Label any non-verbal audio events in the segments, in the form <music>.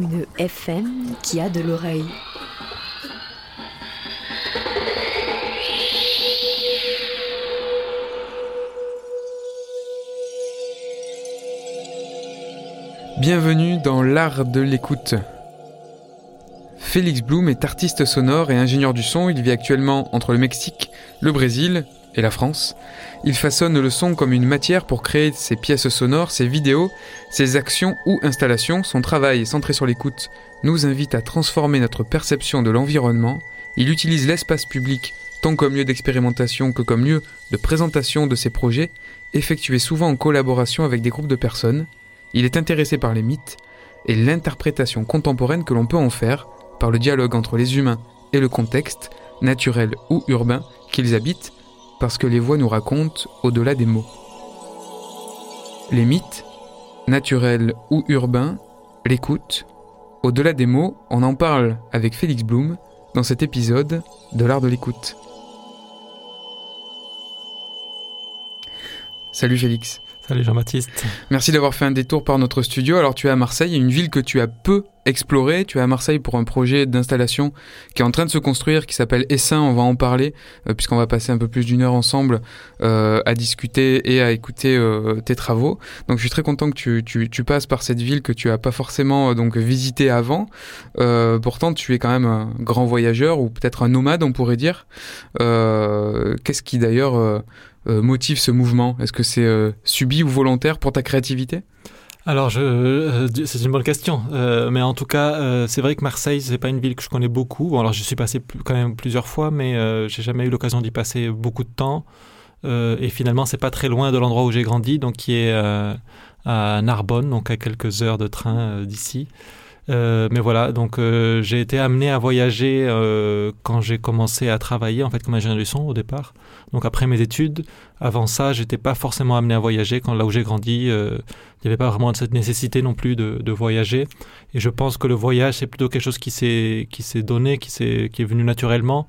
Une FM qui a de l'oreille. Bienvenue dans l'art de l'écoute. Félix Blum est artiste sonore et ingénieur du son. Il vit actuellement entre le Mexique, le Brésil et la France. Il façonne le son comme une matière pour créer ses pièces sonores, ses vidéos, ses actions ou installations. Son travail, centré sur l'écoute, nous invite à transformer notre perception de l'environnement. Il utilise l'espace public tant comme lieu d'expérimentation que comme lieu de présentation de ses projets, effectués souvent en collaboration avec des groupes de personnes. Il est intéressé par les mythes et l'interprétation contemporaine que l'on peut en faire par le dialogue entre les humains et le contexte, naturel ou urbain, qu'ils habitent, parce que les voix nous racontent au-delà des mots. Les mythes, naturels ou urbains, l'écoute, au-delà des mots, on en parle avec Félix Blum dans cet épisode de l'art de l'écoute. Salut Félix. Salut Jean-Baptiste. Merci d'avoir fait un détour par notre studio. Alors tu es à Marseille, une ville que tu as peu explorée. Tu es à Marseille pour un projet d'installation qui est en train de se construire, qui s'appelle Essin. On va en parler euh, puisqu'on va passer un peu plus d'une heure ensemble euh, à discuter et à écouter euh, tes travaux. Donc je suis très content que tu, passes par cette ville que tu as pas forcément donc visité avant. Pourtant tu es quand même un grand voyageur ou peut-être un nomade on pourrait dire. Qu'est-ce qui d'ailleurs motive ce mouvement? Est-ce que c'est euh, subi ou volontaire pour ta créativité? Alors, euh, c'est une bonne question. Euh, mais en tout cas, euh, c'est vrai que Marseille, c'est pas une ville que je connais beaucoup. Bon, alors, je suis passé quand même plusieurs fois, mais euh, j'ai jamais eu l'occasion d'y passer beaucoup de temps. Euh, et finalement, c'est pas très loin de l'endroit où j'ai grandi, donc qui est euh, à Narbonne, donc à quelques heures de train euh, d'ici. Euh, mais voilà, donc euh, j'ai été amené à voyager euh, quand j'ai commencé à travailler en fait comme ingénieur du son au départ. Donc après mes études, avant ça, j'étais pas forcément amené à voyager. Quand là où j'ai grandi, euh, il n'y avait pas vraiment cette nécessité non plus de, de voyager. Et je pense que le voyage, c'est plutôt quelque chose qui s'est qui s'est donné, qui s'est qui est venu naturellement.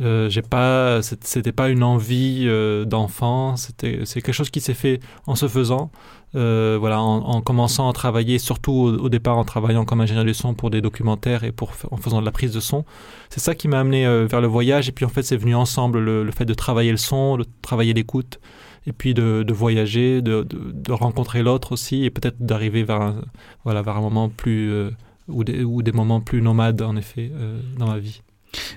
Euh, j'ai pas, c'était pas une envie euh, d'enfant. C'était c'est quelque chose qui s'est fait en se faisant. Euh, voilà, en, en commençant à travailler, surtout au, départ en travaillant comme ingénieur du son pour des documentaires et pour en faisant de la prise de son. C'est ça qui m'a amené euh, vers le voyage. Et puis en fait, c'est venu ensemble le, fait de travailler le son, de travailler l'écoute, et puis de, voyager, de, rencontrer l'autre aussi, et peut-être d'arriver vers un, voilà, vers un moment plus euh, ou, des, ou des moments plus nomades en effet dans ma vie.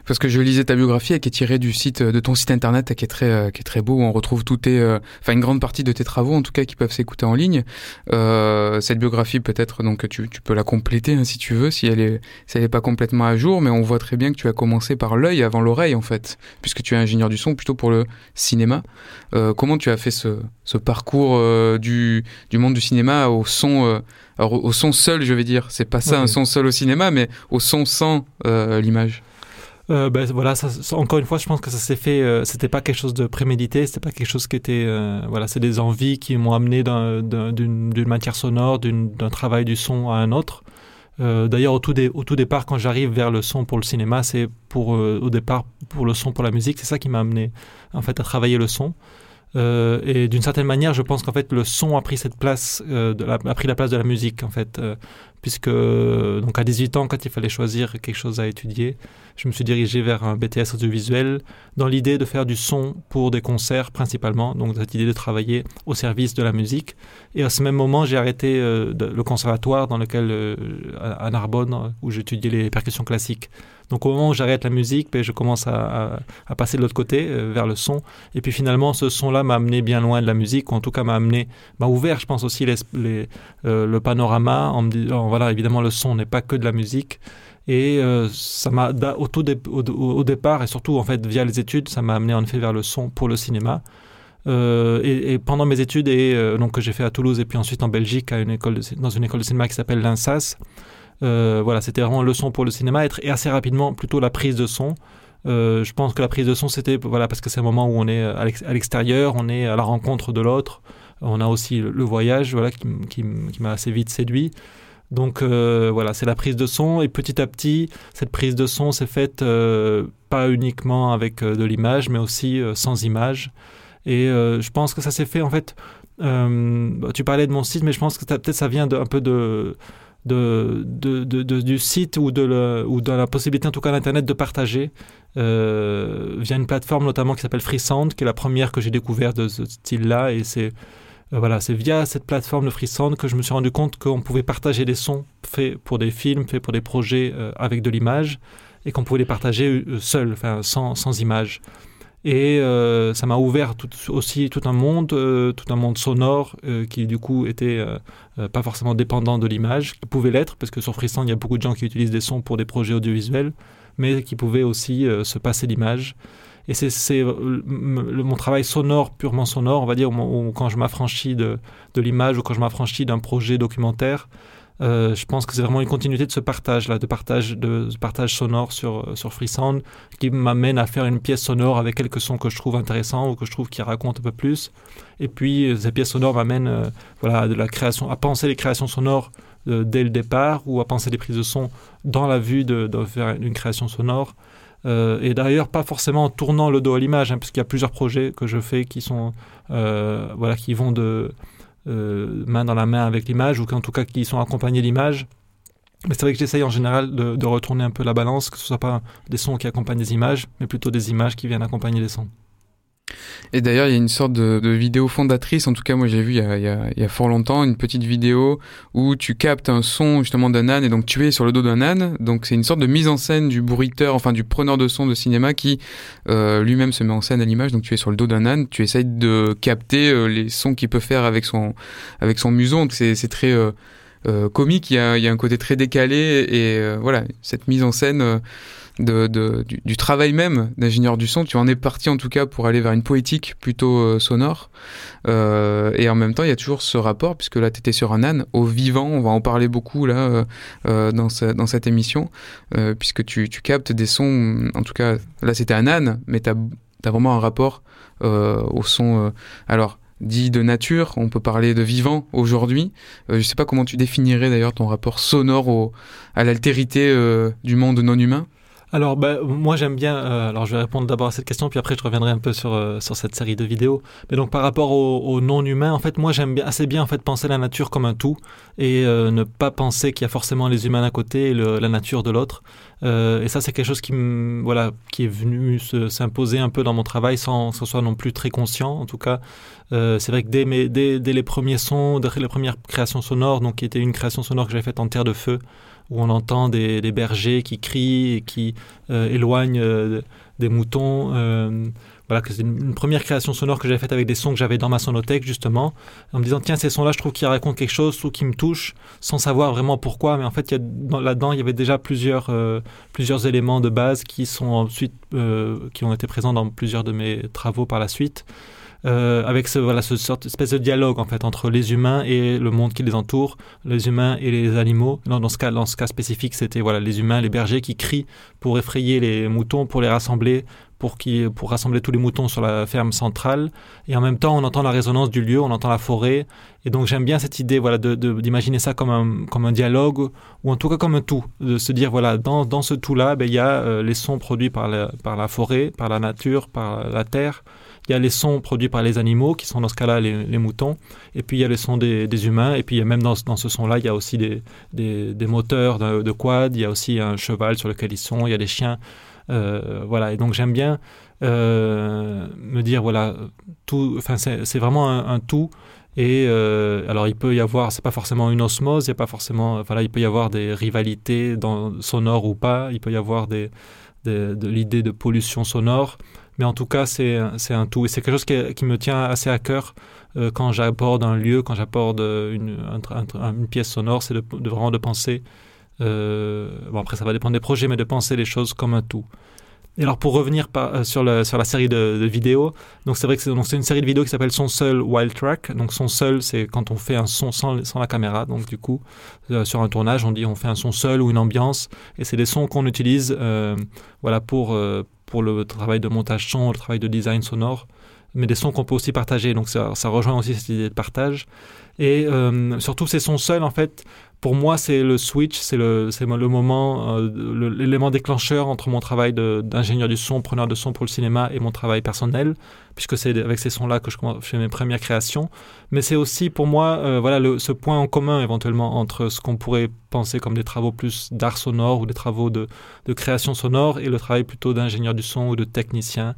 Parce que je lisais ta biographie, qui est tirée du site de ton site internet, qui est très, euh, qui est très beau, où on retrouve tout tes, euh, enfin une grande partie de tes travaux, en tout cas, qui peuvent s'écouter en ligne. Euh, cette biographie, peut-être, donc tu, tu peux la compléter hein, si tu veux, si elle est, si elle est pas complètement à jour, mais on voit très bien que tu as commencé par l'œil avant l'oreille, en fait, puisque tu es ingénieur du son plutôt pour le cinéma. Euh, comment tu as fait ce, ce parcours euh, du, du monde du cinéma au son, euh, alors, au son seul, je vais dire. C'est pas ça un son seul au cinéma, mais au son sans euh, l'image. Euh, ben, voilà, encore une fois, je pense que ça s'est fait. euh, c'était pas quelque chose de prémédité, c'était pas quelque chose qui était. euh, voilà, c'est des envies qui m'ont amené d'un- d'un- d'une matière sonore, d'un travail du son à un autre. Euh, D'ailleurs, au, tout au tout départ, quand j'arrive vers le son pour le cinéma, c'est pour au départ pour le son pour la musique. C'est ça qui m'a amené en fait à travailler le son. Et d'une certaine manière, je pense qu'en fait le son a pris cette place, la- a pris la place de la musique en fait, puisque donc à 18 ans, quand il fallait choisir quelque chose à étudier, je me suis dirigé vers un BTS audiovisuel dans l'idée de faire du son pour des concerts principalement, donc cette idée de travailler au service de la musique. Et à ce même moment, j'ai arrêté euh, le conservatoire dans lequel, euh, à Narbonne, où j'étudiais les percussions classiques. Donc au moment où j'arrête la musique, ben, je commence à, passer de l'autre côté, euh, vers le son. Et puis finalement, ce son-là m'a amené bien loin de la musique, ou en tout cas m'a amené, m'a ouvert, je pense aussi, le panorama en me disant, voilà, évidemment, le son n'est pas que de la musique. Et euh, ça m'a, au, tout au, départ, et surtout en fait via les études, ça m'a amené en effet vers le son pour le cinéma. Euh, et, pendant mes études et euh, donc que j'ai fait à Toulouse et puis ensuite en Belgique à une école dans une école de cinéma qui s'appelle l'INSAS, voilà, c'était vraiment le son pour le cinéma et, et assez rapidement plutôt la prise de son. Je pense que la prise de son c'était voilà parce que c'est un moment où on est à l'ex- à l'extérieur, on est à la rencontre de l'autre. On a aussi le, voyage voilà qui, qui m'a assez vite séduit. Donc euh, voilà, c'est la prise de son et petit à petit, cette prise de son s'est faite euh, pas uniquement avec euh, de l'image, mais aussi euh, sans image. Et euh, je pense que ça s'est fait en fait. bah, tu parlais de mon site, mais je pense que peut-être ça vient de, un peu de, de, de, du site ou de, le, ou de la possibilité en tout cas d'internet de partager via une plateforme notamment qui s'appelle Freesound, qui est la première que j'ai découvert de ce style-là, et c'est euh, voilà, c'est via cette plateforme de Freesound que je me suis rendu compte qu'on pouvait partager des sons faits pour des films, faits pour des projets euh, avec de l'image, et qu'on pouvait les partager euh, seuls, enfin sans, sans image. Et ça m'a ouvert tout, aussi tout un monde, tout un monde sonore qui du coup était pas forcément dépendant de l'image, qui pouvait l'être, parce que sur Freesound, il y a beaucoup de gens qui utilisent des sons pour des projets audiovisuels, mais qui pouvaient aussi se passer l'image. Et c'est euh, mon travail sonore, purement sonore, on va dire, quand je m'affranchis de, l'image ou quand je m'affranchis d'un projet documentaire, euh, je pense que c'est vraiment une continuité de ce partage là, de partage de partage sonore sur sur Freesound, qui m'amène à faire une pièce sonore avec quelques sons que je trouve intéressants ou que je trouve qui racontent un peu plus. Et puis euh, ces pièces sonores m'amènent euh, voilà à de la création, à penser les créations sonores euh, dès le départ ou à penser les prises de son dans la vue de, création sonore. Euh, et d'ailleurs, pas forcément en tournant le dos à l'image, hein, parce qu'il y a plusieurs projets que je fais qui sont, euh, voilà, qui vont de euh, main dans la main avec l'image, ou en tout cas qui sont accompagnés d'image. Mais c'est vrai que j'essaye en général de, de retourner un peu la balance, que ce soit pas des sons qui accompagnent des images, mais plutôt des images qui viennent accompagner les sons. Et d'ailleurs, il y a une sorte de, de vidéo fondatrice, en tout cas moi j'ai vu il y, a, il, y a, il y a fort longtemps, une petite vidéo où tu captes un son justement d'un âne et donc tu es sur le dos d'un âne. Donc c'est une sorte de mise en scène du bruiteur, enfin du preneur de son de cinéma qui euh, lui-même se met en scène à l'image. Donc tu es sur le dos d'un âne, tu essayes de capter euh, les sons qu'il peut faire avec son, avec son museau. Donc c'est très... Euh, euh, comique, il y, a, il y a un côté très décalé et euh, voilà, cette mise en scène du, travail même d'ingénieur du son, tu en es parti en tout cas pour aller vers une poétique plutôt euh, sonore euh, et en même temps il y a toujours ce rapport puisque là tu étais sur un âne au vivant, on va en parler beaucoup là euh, dans, dans cette émission puisque tu, captes des sons, en tout cas là c'était un âne mais tu as, vraiment un rapport au son alors dit de nature, on peut parler de vivant aujourd'hui. Je sais pas comment tu définirais d'ailleurs ton rapport sonore à l'altérité du monde non humain. Alors, bah, moi j'aime bien. Euh, alors, je vais répondre d'abord à cette question, puis après je reviendrai un peu sur euh, sur cette série de vidéos. Mais donc, par rapport au, au non humain, en fait, moi j'aime bien assez bien en fait penser la nature comme un tout et euh, ne pas penser qu'il y a forcément les humains d'un côté et le, la nature de l'autre. Euh, et ça, c'est quelque chose qui voilà qui est venu s'imposer un peu dans mon travail sans que ce soit non plus très conscient. En tout cas, euh, c'est vrai que dès, mes, dès, dès les premiers sons, dès les premières créations sonores, donc qui était une création sonore que j'avais faite en terre de feu où on entend des, bergers qui crient et qui euh, éloignent euh, des moutons. Euh, voilà, c'est une, première création sonore que j'avais faite avec des sons que j'avais dans ma sonothèque, justement, en me disant, tiens, ces sons-là, je trouve qu'ils racontent quelque chose ou qui me touchent, sans savoir vraiment pourquoi, mais en fait, là-dedans, il y avait déjà plusieurs, plusieurs éléments de base qui sont ensuite, qui ont été présents dans plusieurs de mes travaux par la suite. Euh, avec ce, voilà, ce sorte, espèce de dialogue en fait entre les humains et le monde qui les entoure, les humains et les animaux. Dans, ce cas, dans ce cas spécifique, c'était voilà les humains, les bergers qui crient pour effrayer les moutons, pour les rassembler, pour qui, pour rassembler tous les moutons sur la ferme centrale. Et en même temps, on entend la résonance du lieu, on entend la forêt. Et donc j'aime bien cette idée, voilà, de, d'imaginer ça comme un, comme un dialogue ou en tout cas comme un tout, de se dire voilà, dans, dans ce tout-là, ben, il y a euh, les sons produits par la, par la forêt, par la nature, par la terre il y a les sons produits par les animaux, qui sont dans ce cas-là les, moutons, et puis il y a les sons des, humains, et puis même dans, ce- son-là, il y a aussi des, moteurs de, quad, il y a aussi un cheval sur lequel ils sont, il y a des chiens, euh, voilà. Et donc j'aime bien euh, me dire, voilà, tout, enfin c'est vraiment un, tout. Et euh, alors il peut y avoir, c'est pas forcément une osmose, il y a pas forcément, voilà, il peut y avoir des rivalités sonores ou pas, il peut y avoir de l'idée de pollution sonore, mais en tout cas c'est un tout et c'est quelque chose qui, me tient assez à cœur euh, quand j'aborde un lieu, quand j'aborde une, un- un- une pièce sonore, c'est de, vraiment de penser, euh, bon après ça va dépendre des projets, mais de penser les choses comme un tout. Et alors pour revenir euh, sur, le, sur la série de, vidéos, donc c'est vrai que c'est une série de vidéos qui s'appelle Son seul Wild Track. Donc son seul, c'est quand on fait un son sans, sans la caméra. Donc du coup, sur un tournage, on dit on fait un son seul ou une ambiance, et c'est des sons qu'on utilise, voilà pour pour le travail de montage son, le travail de design sonore, mais des sons qu'on peut aussi partager. Donc ça, ça rejoint aussi cette idée de partage. Et euh, surtout ces sons seuls, en fait, pour moi, c'est le switch, c'est le, le moment, euh, l'élément déclencheur entre mon travail d'ingénieur du son, preneur de son pour le cinéma et mon travail personnel, puisque c'est avec ces sons-là que je fais mes premières créations. Mais c'est aussi pour moi, euh, voilà, ce point en commun éventuellement entre ce qu'on pourrait penser comme des travaux plus d'art sonore ou des travaux de, de création sonore et le travail plutôt d'ingénieur du son ou de technicien.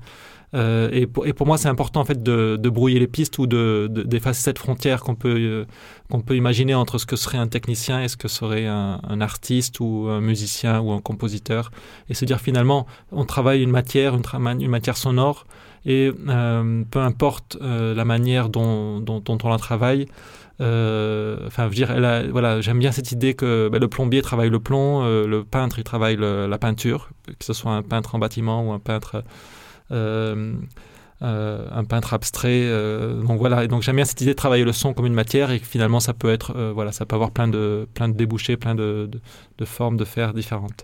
Euh, et, pour, et pour moi, c'est important en fait de, de brouiller les pistes ou de, de- d'effacer cette frontière qu'on peut, euh, qu'on peut imaginer entre ce que serait un technicien et ce que serait un, artiste ou un musicien ou un compositeur. Et se dire finalement, on travaille une matière, une, une matière sonore, et euh, peu importe euh, la manière dont, dont, dont on la travaille. euh, Enfin, dire, elle a- voilà, j'aime bien cette idée que ben, le plombier travaille le plomb, le peintre il travaille le- la peinture, que ce soit un peintre en bâtiment ou un peintre euh, un peintre abstrait. euh, donc voilà, et donc j'aime bien cette idée de travailler le son comme une matière et que finalement ça peut être, euh, voilà, ça peut avoir plein de, plein de débouchés, plein de, de, de formes de faire différentes.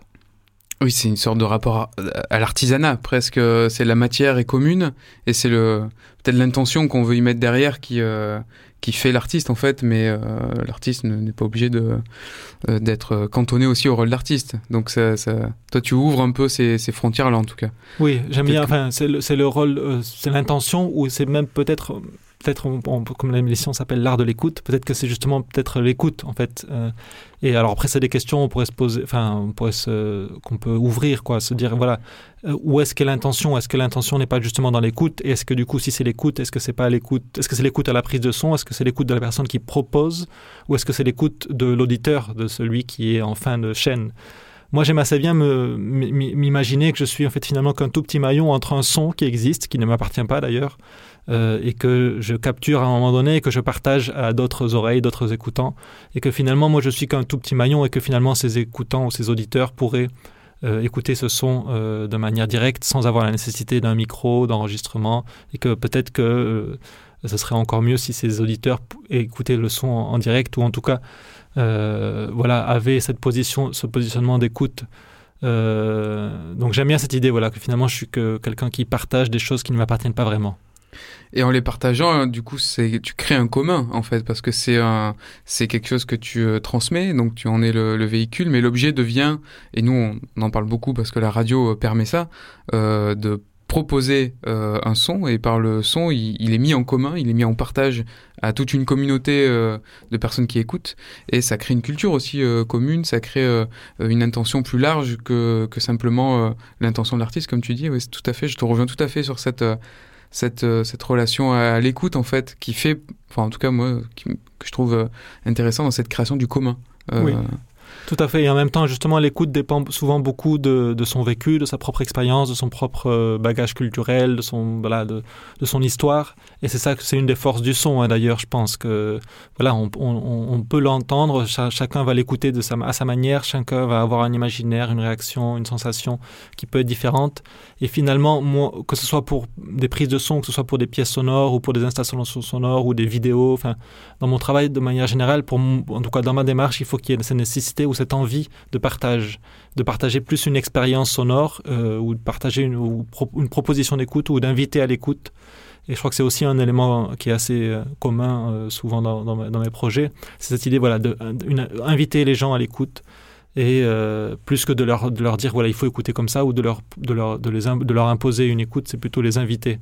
Oui, c'est une sorte de rapport à, à l'artisanat, presque. C'est la matière est commune et c'est le peut-être l'intention qu'on veut y mettre derrière qui euh, qui fait l'artiste en fait, mais euh, l'artiste ne- n'est pas obligé de euh, d'être cantonné aussi au rôle d'artiste. Donc ça, ça, toi, tu ouvres un peu ces, ces frontières là en tout cas. Oui, j'aime bien. Enfin, c'est le, c'est le rôle, euh, c'est l'intention ou c'est même peut-être, peut-être, comme l'émission s'appelle l'art de l'écoute. Peut-être que c'est justement peut-être l'écoute en fait. Euh, et alors après, c'est des questions on pourrait se poser, enfin, on pourrait se, qu'on peut ouvrir quoi, se dire voilà, euh, où est-ce qu'est l'intention? Est-ce que l'intention n'est pas justement dans l'écoute? Et est-ce que du coup, si c'est l'écoute, est-ce que c'est pas l'écoute Est-ce que c'est l'écoute à la prise de son? Est-ce que c'est l'écoute de la personne qui propose? Ou est-ce que c'est l'écoute de l'auditeur, de celui qui est en fin de chaîne? Moi, j'aime assez bien m'imaginer que je suis en fait finalement qu'un tout petit maillon entre un son qui existe, qui ne m'appartient pas d'ailleurs, euh, et que je capture à un moment donné et que je partage à d'autres oreilles, d'autres écoutants, et que finalement moi je suis qu'un tout petit maillon et que finalement ces écoutants ou ces auditeurs pourraient euh, écouter ce son euh, de manière directe sans avoir la nécessité d'un micro, d'enregistrement, et que peut-être que ce serait encore mieux si ces auditeurs écoutaient le son en, en direct ou en tout cas voilà, avaient cette position, ce positionnement d'écoute. Donc j'aime bien cette idée voilà, que finalement je suis que quelqu'un qui partage des choses qui ne m'appartiennent pas vraiment. Et en les partageant, hein, du coup, c'est tu crées un commun en fait, parce que c'est un, c'est quelque chose que tu euh, transmets, donc tu en es le, le véhicule, mais l'objet devient, et nous on, en parle beaucoup parce que la radio euh, permet ça, euh, de proposer euh, un son et par le son il, il est mis en commun, il est mis en partage à toute une communauté euh, de personnes qui écoutent. Et ça crée une culture aussi euh, commune, ça crée euh, une intention plus large que, que simplement l'intention de l'artiste comme tu dis, oui tout à fait, je te rejoins tout à fait sur cette cette, euh, cette relation à, l'écoute en fait qui fait, enfin en tout cas moi qui, que je trouve euh, intéressant dans cette création du commun. Euh, Oui. Tout à fait. Et en même temps, justement, l'écoute dépend souvent beaucoup de, son vécu, de sa propre expérience, de son propre euh, bagage culturel, de son, voilà, de, son histoire. Et c'est ça que c'est une des forces du son, hein, d'ailleurs. Je pense que voilà, on, peut l'entendre, cha- chacun va l'écouter sa, à sa manière, chacun va avoir un imaginaire, une réaction, une sensation qui peut être différente. Et finalement, que ce soit pour des prises de son, que ce soit pour des pièces sonores ou pour des installations sonores ou des vidéos, enfin, dans mon travail de manière générale, en tout cas dans ma démarche, il faut qu'il y ait cette nécessité ou cette envie de partage, de partager plus une expérience sonore euh, ou de partager une, proposition d'écoute ou d'inviter à l'écoute. Et je crois que c'est aussi un élément qui est assez euh, commun euh, souvent dans, mes projets. C'est cette idée voilà, de, les gens à l'écoute et plus que de leur, dire voilà il faut écouter comme ça ou de leur, de leur, de les, de leur imposer une écoute, c'est plutôt les inviter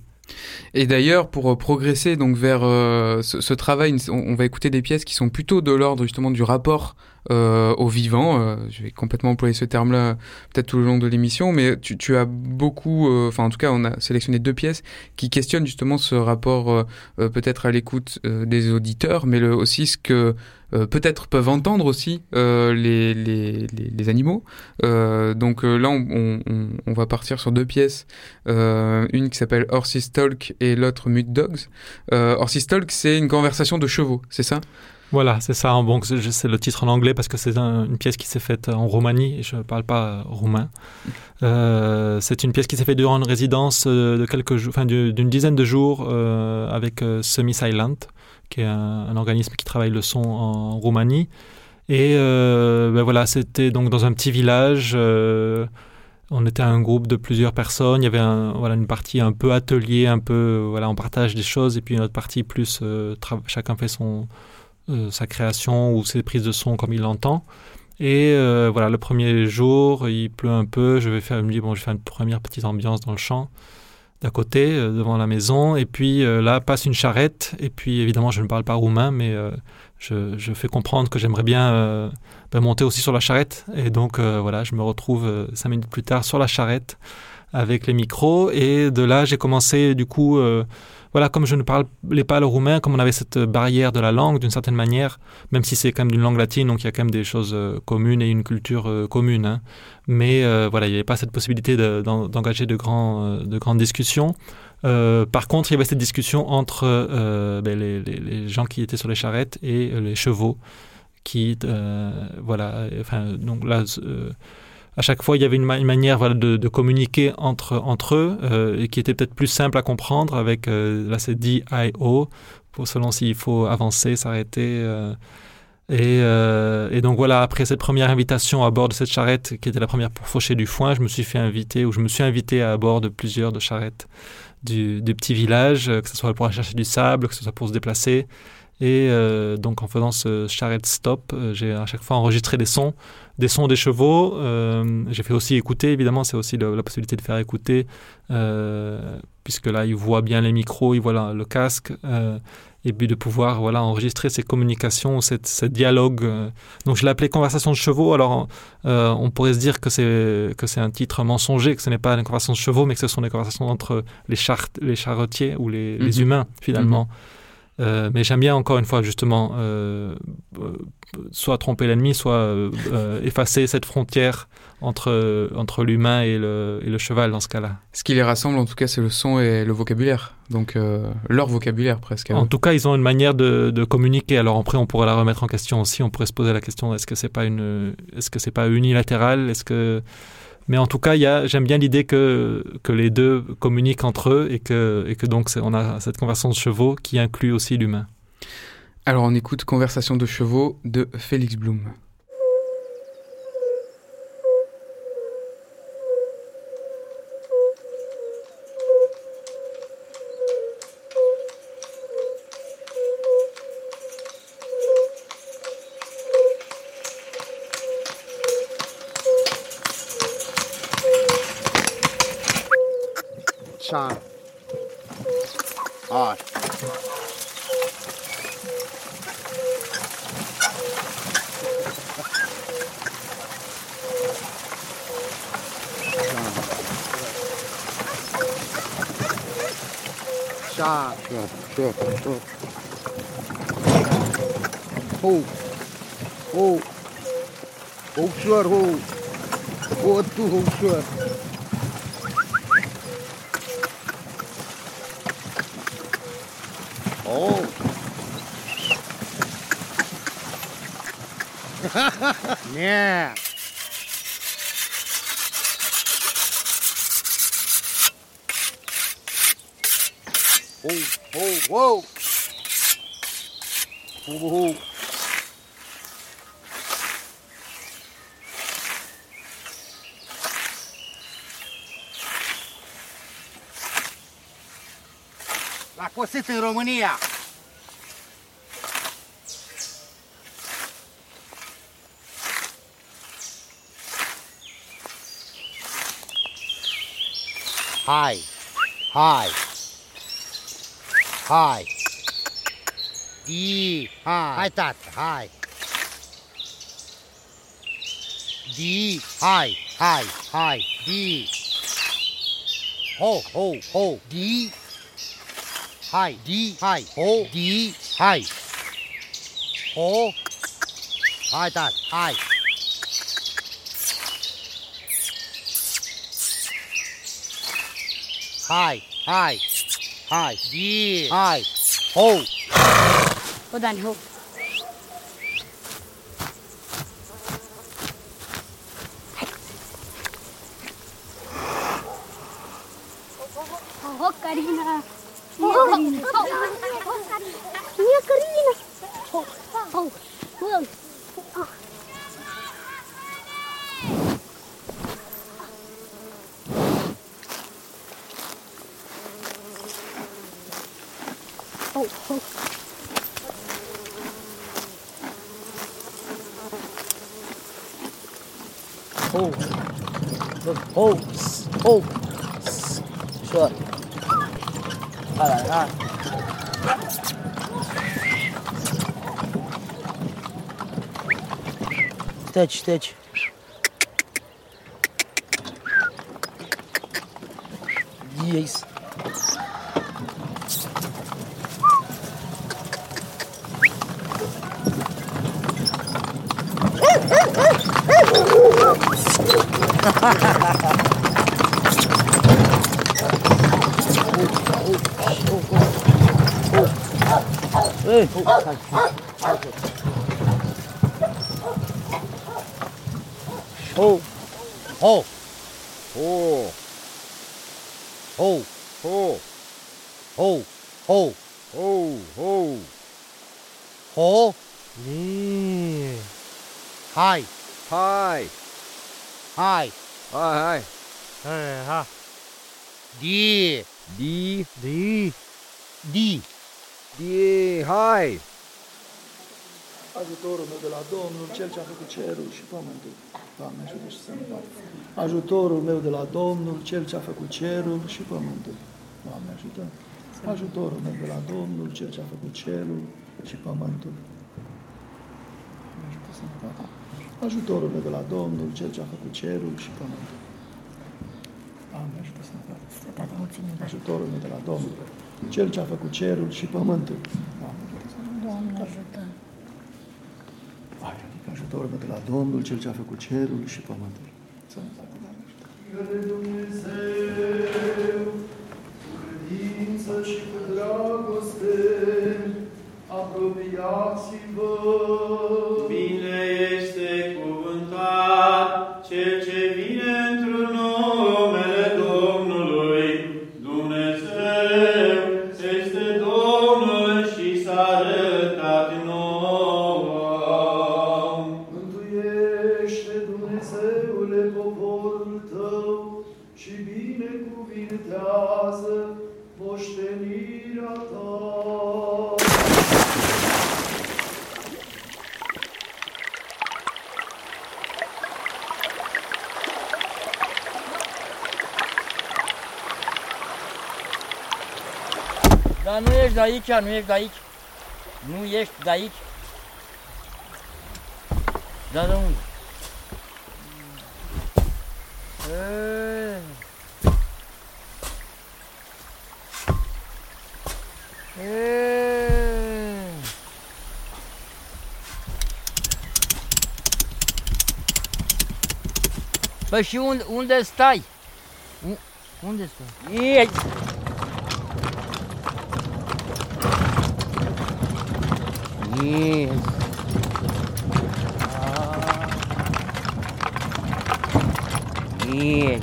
Et d'ailleurs, pour progresser donc vers ce, ce travail, on, on va écouter des pièces qui sont plutôt de l'ordre justement du rapport euh, au vivant. Euh, je vais complètement employer ce terme-là peut-être tout le long de l'émission, mais tu, tu as beaucoup, euh, enfin en tout cas, on a sélectionné deux pièces qui questionnent justement ce rapport euh, euh, peut-être à l'écoute des auditeurs, mais le, aussi ce que euh, peut-être peuvent entendre aussi euh, les, les, les, animaux. Euh, donc là, on, on, on- va partir sur deux pièces, une qui s'appelle Horses Talk et l'autre Mute Dogs. Euh, Horses Talk, c'est une conversation de chevaux, c'est ça? Voilà, c'est ça. Bon, c'est le titre en anglais parce que c'est un- une pièce qui s'est faite en Roumanie je ne parle pas euh, roumain. Euh, c'est une pièce qui s'est faite durant une résidence euh, de quelques jours, enfin du- d'une dizaine de jours euh, avec euh, Semi Silent, qui est un, organisme qui travaille le son en Roumanie. Et euh, ben voilà, c'était donc dans un petit village. euh, on était un groupe de plusieurs personnes. Il y avait une partie un peu atelier, un peu voilà, on partage des choses, et puis une autre partie plus euh, chacun fait son euh, sa création ou ses prises de son comme il l'entend. Et euh, voilà, le premier jour, il pleut un peu. Je vais faire, me dis bon, je vais faire une première petite ambiance dans le champ d'à côté, euh, devant la maison. Et puis euh, là passe une charrette. Et puis évidemment, je ne parle pas roumain, mais euh, je, je fais comprendre que j'aimerais bien euh, ben, monter aussi sur la charrette. Et donc euh, voilà, je me retrouve euh, cinq minutes plus tard sur la charrette avec les micros. Et de là, j'ai commencé du coup. Voilà, comme je ne parlais pas le roumain, comme on avait cette barrière de la langue d'une certaine manière, même si c'est quand même d'une langue latine, donc il y a quand même des choses euh, communes et une culture euh, commune. hein. Mais euh, voilà, il n'y avait pas cette possibilité de- d'en- d'engager de, grandes discussions. Par contre, il y avait cette discussion entre ben, les, gens qui étaient sur les charrettes et les chevaux, qui, voilà, donc là, à chaque fois, il y avait une, ma- une manière voilà, de, de communiquer entre, entre eux euh, et qui était peut-être plus simple à comprendre avec, euh, là c'est D-I-O, pour selon s'il faut avancer, s'arrêter. euh, et, euh, et donc voilà, après cette première invitation à bord de cette charrette, qui était la première pour faucher du foin, je me suis fait inviter, ou je me suis invité à bord de plusieurs de charrettes du, du petit village, euh, que ce soit pour aller chercher du sable, que ce soit pour se déplacer. Et euh, donc en faisant ce charrette stop, euh, j'ai à chaque fois enregistré des sons, des sons des chevaux. euh, j'ai fait aussi écouter, évidemment, c'est aussi le- la possibilité de faire écouter, euh, puisque là, ils voient bien les micros, ils voient le casque, euh, et puis de pouvoir voilà, enregistrer ces communications, cette, ce dialogue. euh. Donc je l'ai appelé Conversation de chevaux. Alors euh, on pourrait se dire que c'est, que c'est un titre mensonger, que ce n'est pas une conversation de chevaux, mais que ce sont des conversations entre les, char- les charretiers ou les, les Mhm. humains, finalement. Euh, mais j'aime bien encore une fois justement euh, euh, soit tromper l'ennemi, soit euh, euh, effacer cette frontière entre, entre l'humain et le, et le cheval dans ce cas-là. Ce qui les rassemble, en tout cas, c'est le son et le vocabulaire. Donc, euh, leur vocabulaire presque. à En tout cas, ils ont une manière de, de communiquer. Alors après, on pourrait la remettre en question aussi. On pourrait se poser la question est-ce que c'est pas une, est-ce que c'est pas unilatéral? Est-ce que mais en tout cas, j'aime bien l'idée que, les deux communiquent entre eux et que, et que donc on a cette conversation de chevaux qui inclut aussi l'humain. Alors, on écoute Conversation de chevaux de Félix Blum. 大哥哥哥哦哦我不哦我都不吃哦哈哈哈耶 Wow! Uhuhu. La cosit în România! Hi, hi. はい。いい。はい。はい、たった。はい。D はい。はい。はい。D ほうほうほう。D はい。D はい。ほう。D はい。ほう。はいだはい。はい。はい。Hi. Yeah. Hi. Ho. Well done, ho. Tete, tete. E é isso. <laughs> Ei. Cerul și pământul. Doamne, ajută și sănătate. Ajutorul meu de la Domnul, Cel ce a făcut cerul și pământul. Doamne, ajută. Ajutorul meu de la Domnul, Cel ce a făcut cerul și pământul. Doamne, ajută sănătate. Ajutorul meu de la Domnul, Cel ce a făcut cerul și pământul. Doamne, ajută sănătate. Ajutorul meu de la Domnul, Cel ce a făcut cerul și pământul. Doamne, ajută sănătate. Doamne ajută. Hai, adică ajutorul meu de la Domnul, Cel ce a făcut cerul și pământul. Sănătate, Doamne ajută. Dumnezeu, nu ești de aici, nu ești de aici. Nu ești de aici. Da, de unde? E. E. Păi și unde, unde stai? U- Unde stai? Ei! Jeez. Jeez.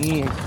Jeez.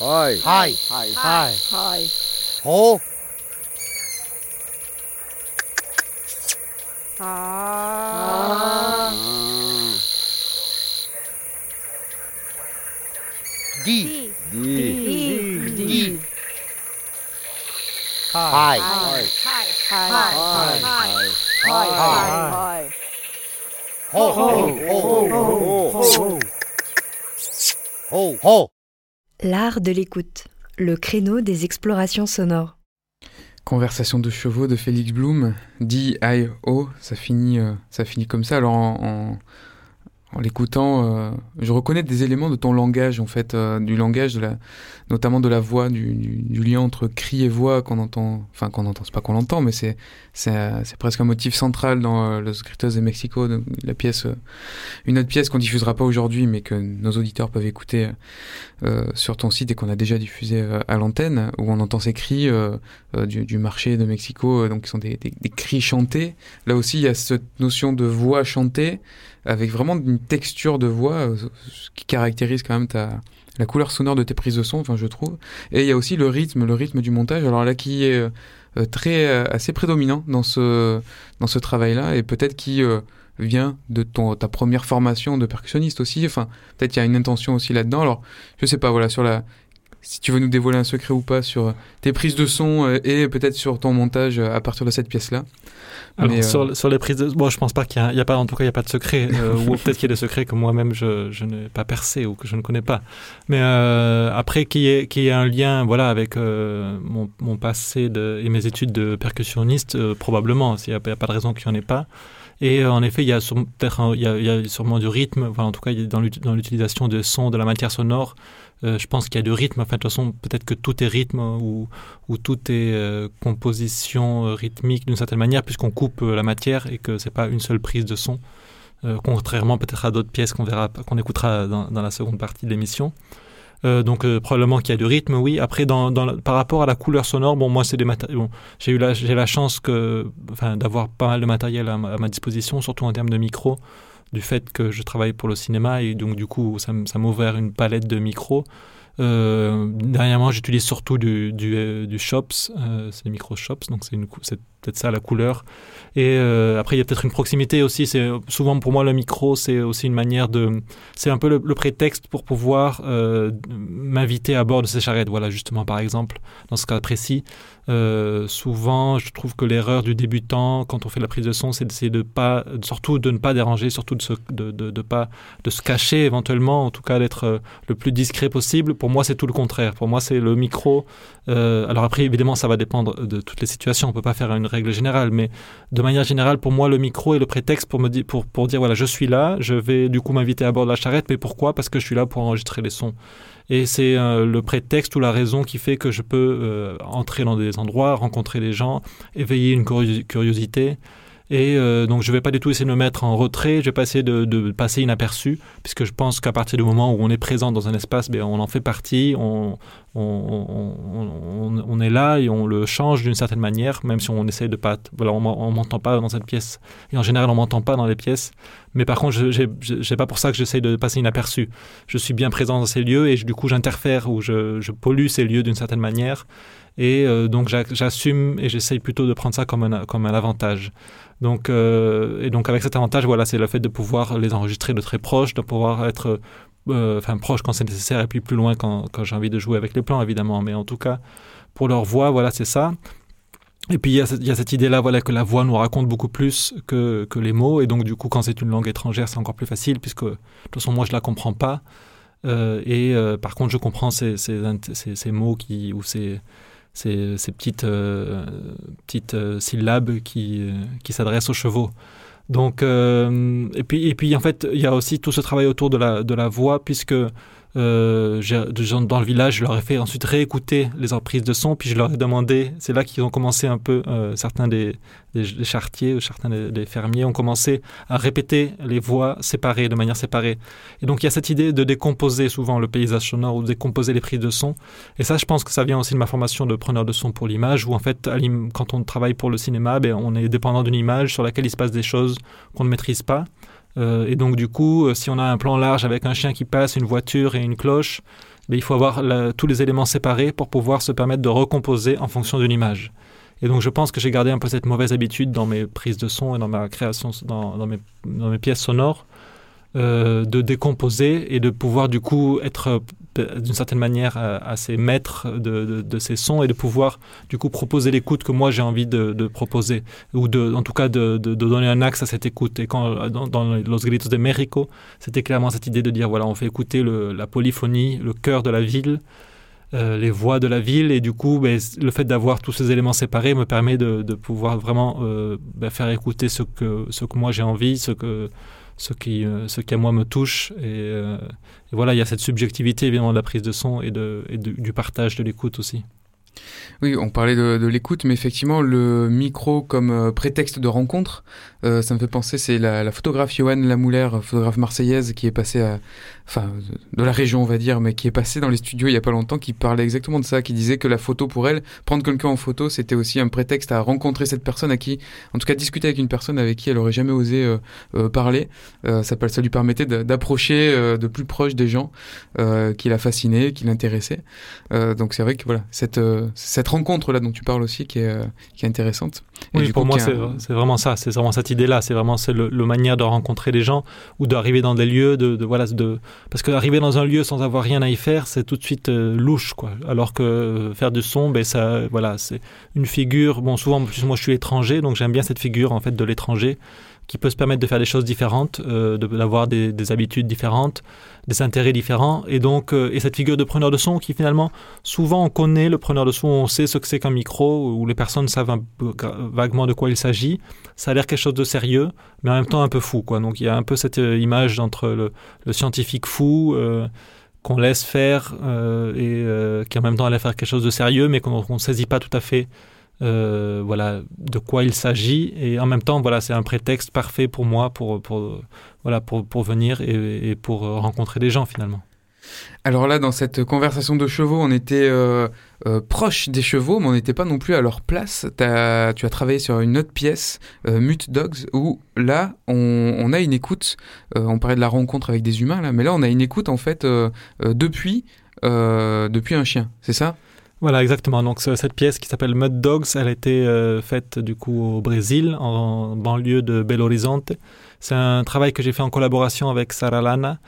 はい。はい。はい。好。De l'écoute, le créneau des explorations sonores. Conversation de chevaux de Félix Blum, D-I-O, ça finit, euh, ça finit comme ça. Alors en, en l'écoutant, euh, je reconnais des éléments de ton langage, en fait, euh, du langage, de la, notamment de la voix, du, lien entre cri et voix qu'on entend, enfin qu'on entend, c'est pas qu'on l'entend, mais c'est euh, presque un motif central dans euh, Los Gritos de Mexico, la pièce, une autre pièce qu'on diffusera pas aujourd'hui, mais que nos auditeurs peuvent écouter sur ton site et qu'on a déjà diffusé à l'antenne, où on entend ces cris du, marché de Mexico, donc qui sont des, des, des cris chantés. Là aussi, il y a cette notion de voix chantée avec vraiment une texture de voix euh, qui caractérise quand même ta la couleur sonore de tes prises de son, enfin je trouve. Et il y a aussi le rythme, le rythme du montage. Alors là qui est euh, très euh, assez prédominant dans ce dans ce travail-là et peut-être qui vient de ton ta première formation de percussionniste aussi. Enfin peut-être qu'il y a une intention aussi là-dedans. Alors je sais pas voilà sur la si tu veux nous dévoiler un secret ou pas sur tes prises de son euh, et peut-être sur ton montage euh, à partir de cette pièce-là. Euh, sur, sur les prises de... Bon, je pense pas qu'il y, y a pas, en tout cas, il n'y a pas de secret. euh, <laughs> ou peut-être qu'il y a des secrets que moi-même, je, je n'ai pas percé ou que je ne connais pas. Mais euh, après, qu'il y, ait, qu'il y ait un lien voilà, avec euh, mon, mon passé de, et mes études de percussionniste, euh, probablement. Il n'y a, pas de raison qu'il n'y en ait pas. Et euh, en effet, il y a sûrement- peut-être un- il y a, il y a sûrement du rythme. Enfin, en tout cas, dans l'ut- dans l'utilisation de son, de la matière sonore, euh, je pense qu'il y a du rythme. Enfin, de toute façon, peut-être que tout est rythme ou, ou tout est euh, composition euh, rythmique d'une certaine manière, puisqu'on coupe euh, la matière et que c'est pas une seule prise de son. Euh, contrairement peut-être à d'autres pièces qu'on verra, qu'on écoutera dans, la seconde partie de l'émission. Euh, donc euh, probablement qu'il y a du rythme, oui. Après, par rapport à la couleur sonore, bon, moi c'est des. Bon, j'ai eu la, chance d'avoir pas mal de matériel à ma, à ma disposition, surtout en termes de micro, du fait que je travaille pour le cinéma et donc du coup ça, m'a ouvert une palette de micros. Euh, dernièrement, j'utilise surtout du, euh, Shops, euh, c'est des micros Shops, donc c'est peut-être ça la couleur. Et après, il y a peut-être une proximité aussi. C'est souvent pour moi le micro, c'est aussi une manière de, c'est un peu le, prétexte pour pouvoir m'inviter à bord de ces charrettes. Voilà, justement, par exemple, dans ce cas précis, euh, souvent, je trouve que l'erreur du débutant quand on fait la prise de son, c'est d'essayer de pas, surtout de ne pas déranger, surtout de se, de, de, de pas, de se cacher éventuellement, en tout cas d'être euh, le plus discret possible. Pour moi, c'est tout le contraire. Pour moi, c'est le micro. Euh, alors après, évidemment, ça va dépendre de toutes les situations. On peut pas faire une règle générale, mais de manière générale, pour moi, le micro est le prétexte pour me dire, pour, pour dire voilà, je suis là, je vais du coup m'inviter à bord de la charrette, mais pourquoi? Parce que je suis là pour enregistrer les sons. Et c'est euh, le prétexte ou la raison qui fait que je peux euh, entrer dans des endroits, rencontrer des gens, éveiller une curiosi- curiosité. Et euh, donc je vais pas du tout essayer de me mettre en retrait, je vais pas essayer de, de passer inaperçu, puisque je pense qu'à partir du moment où on est présent dans un espace, ben, on en fait partie, on, on, on, on- est là et on le change d'une certaine manière, même si on essaie de pas... Voilà, on, on m'entend pas dans cette pièce. Et en général, on m'entend pas dans les pièces. Mais par contre, je j'ai pas pour ça que j'essaie de passer inaperçu. Je suis bien présent dans ces lieux et du coup, j'interfère ou je, pollue ces lieux d'une certaine manière. Et euh, donc, j'a- j'assume et j'essaye plutôt de prendre ça comme un, avantage. Donc, euh, et donc, avec cet avantage, voilà, c'est le fait de pouvoir les enregistrer de très proche, de pouvoir être euh, proche quand c'est nécessaire et puis plus loin quand, quand j'ai envie de jouer avec les plans, évidemment. Mais en tout cas, pour leur voix, voilà, c'est ça. Et puis il y a, cette- idée-là, voilà, que la voix nous raconte beaucoup plus que, les mots, et donc du coup, quand c'est une langue étrangère, c'est encore plus facile, puisque de toute façon, moi, je la comprends pas. Euh, et euh, par contre, je comprends ces, mots ou ces, petites, euh, syllabes qui, s'adressent aux chevaux. Donc, et, puis, et puis, en fait, il y a aussi tout ce travail autour de la voix, puisque euh, dans le village, je leur ai fait ensuite réécouter les emprises de son, puis je leur ai demandé, c'est là qu'ils ont commencé un peu, euh, certains des, des, des charretiers, ou certains des, des fermiers ont commencé à répéter les voix séparées, de manière séparée. Et donc il y a cette idée de décomposer souvent le paysage sonore ou de décomposer les prises de son. Et ça, je pense que ça vient aussi de ma formation de preneur de son pour l'image, où en fait, quand on travaille pour le cinéma, ben, on est dépendant d'une image sur laquelle il se passe des choses qu'on ne maîtrise pas. Euh, et donc, du coup, euh, si on a un plan large avec un chien qui passe, une voiture et une cloche, ben, il faut avoir tous les éléments séparés pour pouvoir se permettre de recomposer en fonction d'une image. Et donc, je pense que j'ai gardé un peu cette mauvaise habitude dans mes prises de son et dans ma création, dans, mes, pièces sonores, euh, de décomposer et de pouvoir, du coup, être d'une certaine manière euh, assez maître de, de- ces sons et de pouvoir, du coup, proposer l'écoute que moi j'ai envie de, proposer ou de, en tout cas de, donner un axe à cette écoute. Et quand dans, dans Los Gritos de México, c'était clairement cette idée de dire voilà, on fait écouter la polyphonie, le cœur de la ville, euh, les voix de la ville, et du coup, ben, le fait d'avoir tous ces éléments séparés me permet de, pouvoir vraiment euh, ben, faire écouter ce que, ce que moi j'ai envie, ce que ce qui, euh, ce qui à moi me touche. Et, euh, et voilà, il y a cette subjectivité évidemment de la prise de son et, de, et de- du partage de l'écoute aussi. Oui, on parlait de, l'écoute, mais effectivement, le micro comme euh, prétexte de rencontre, euh, ça me fait penser, c'est la, photographe Johan Lamouler, photographe marseillaise, qui est passée à, enfin, de la région, on va dire, mais qui est passée dans les studios il y a pas longtemps, qui parlait exactement de ça, qui disait que la photo pour elle, prendre quelqu'un en photo, c'était aussi un prétexte à rencontrer cette personne à qui, en tout cas, discuter avec une personne avec qui elle aurait jamais osé euh, parler. Ça, ça lui permettait d'approcher de plus proche des gens qui la fascinaient, qui l'intéressaient. Donc c'est vrai que voilà, cette, cette rencontre là dont tu parles aussi qui est, euh, qui est intéressante. Et Oui, du pour coup, moi, c'est un- vraiment ça. C'est vraiment cette idée-là. C'est vraiment c'est le, le manière de rencontrer les gens ou d'arriver dans des lieux. De, de- voilà, de, parce que arriver dans un lieu sans avoir rien à y faire, c'est tout de suite euh, louche, quoi. Alors que euh, faire du son, ben ça, voilà, c'est une figure. Bon, souvent, en plus, moi, je suis étranger, donc j'aime bien cette figure en fait de l'étranger qui peut se permettre de faire des choses différentes, euh, de- d'avoir des, des habitudes différentes, des intérêts différents, et donc euh, et cette figure de preneur de son qui finalement souvent on connaît le preneur de son, on sait ce que c'est qu'un micro, où les personnes savent un peu vaguement de quoi il s'agit. Ça a l'air quelque chose de sérieux, mais en même temps un peu fou, quoi. Donc il y a un peu cette euh, image entre le, le scientifique fou. euh, qu'on laisse faire euh, et euh, qui en même temps allait faire quelque chose de sérieux mais qu'on ne saisit pas tout à fait euh, voilà de quoi il s'agit et en même temps voilà c'est un prétexte parfait pour moi pour pour voilà pour, pour venir et, pour euh, rencontrer des gens finalement Alors là, dans cette conversation de chevaux, on était euh, proche des chevaux, mais on n'était pas non plus à leur place. T'as- tu as travaillé sur une autre pièce, Mute Dogs, où là, on, on a une écoute. on parlait de la rencontre avec des humains, là, mais là, on a une écoute, en fait, depuis, depuis un chien, c'est ça? Voilà, exactement. Donc ce- cette pièce qui s'appelle Mud Dogs, elle a été euh, faite du coup au Brésil, en banlieue de Belo Horizonte. C'est un travail que j'ai fait en collaboration avec Sara Lana,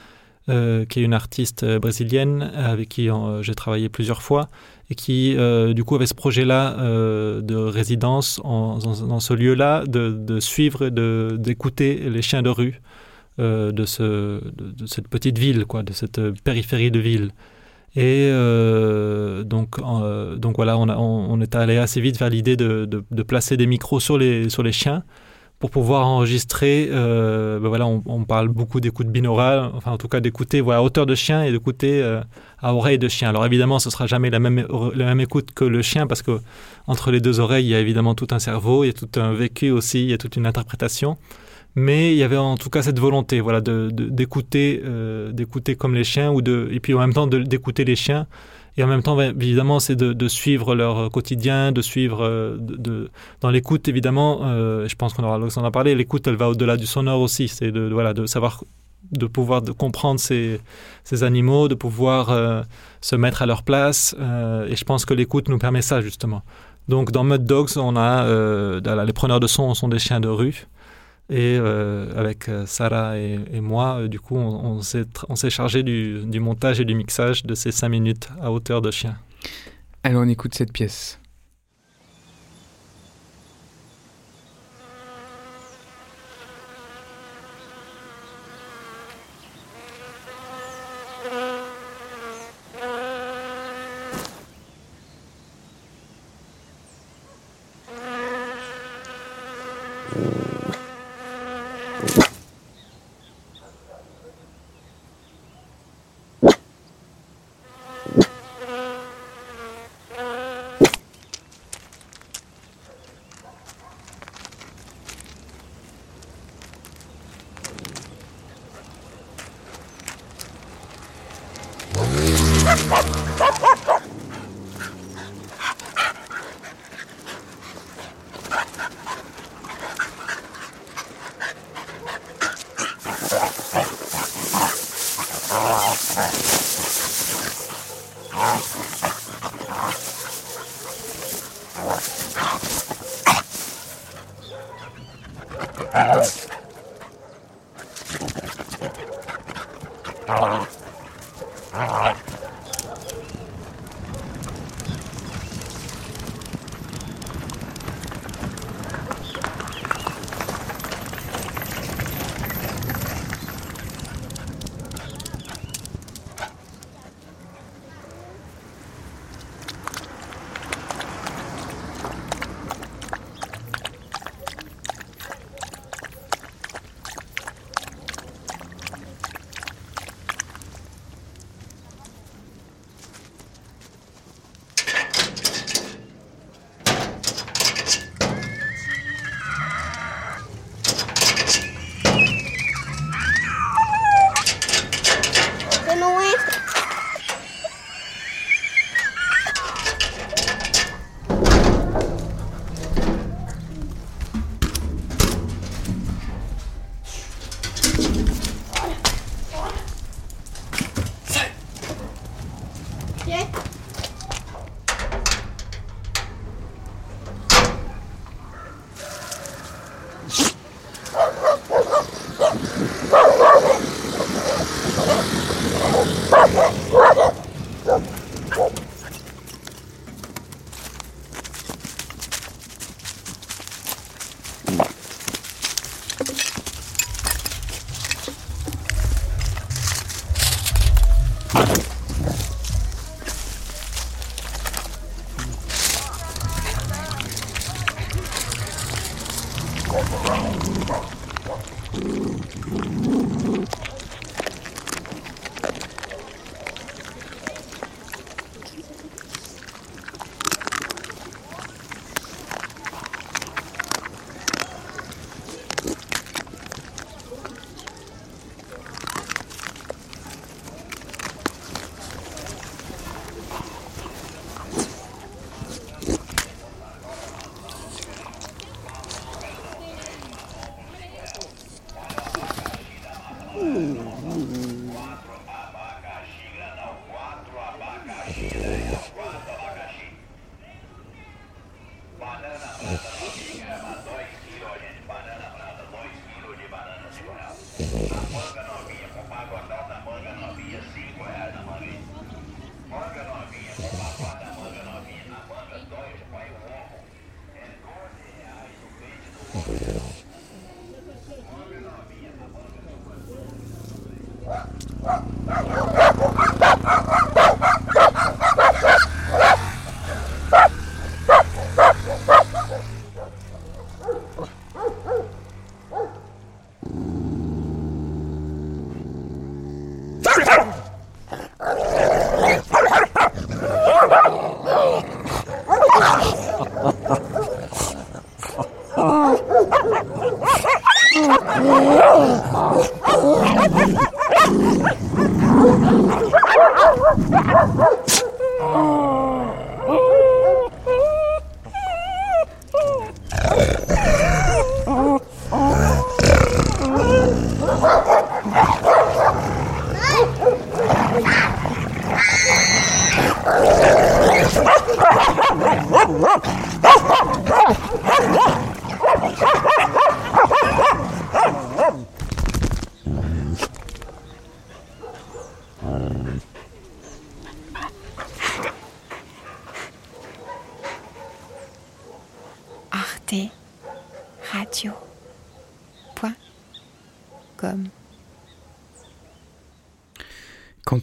euh, qui est une artiste euh, brésilienne avec qui j'ai travaillé plusieurs fois et qui du coup avait ce projet-là de résidence en- dans, ce lieu-là, de, suivre, de d'écouter les chiens de rue de, ce, de, cette petite ville, quoi, de cette périphérie de ville. Et euh, donc, euh, donc voilà, on, est allé assez vite vers l'idée de, placer des micros sur les, sur les chiens pour pouvoir enregistrer. euh, ben voilà, on, parle beaucoup d'écoute binaurale, enfin en tout cas d'écouter voilà, à hauteur de chien et d'écouter à oreille de chien. Alors évidemment, ce sera jamais la même, la même écoute que le chien parce que entre les deux oreilles, il y a évidemment tout un cerveau, il y a tout un vécu aussi, il y a toute une interprétation. Mais il y avait en tout cas cette volonté, voilà, de, d'écouter, euh, d'écouter comme les chiens, ou de, et puis en même temps d'écouter les chiens. Et en même temps, évidemment, c'est de, de suivre leur quotidien, de suivre, euh, de, de- dans l'écoute, évidemment. euh, je pense qu'on aura l'occasion d'en parler. L'écoute, elle va au-delà du sonore aussi. C'est de, de- voilà, de savoir, de pouvoir de comprendre ces, ces animaux, de pouvoir euh, se mettre à leur place. euh, et je pense que l'écoute nous permet ça justement. Donc dans Mud Dogs, on a euh, les preneurs de son sont des chiens de rue. Et euh, avec euh, Sarah et, et moi, euh, du coup, on, on s'est chargé du, du montage et du mixage de ces cinq minutes à hauteur de chien. Alors on écoute cette pièce.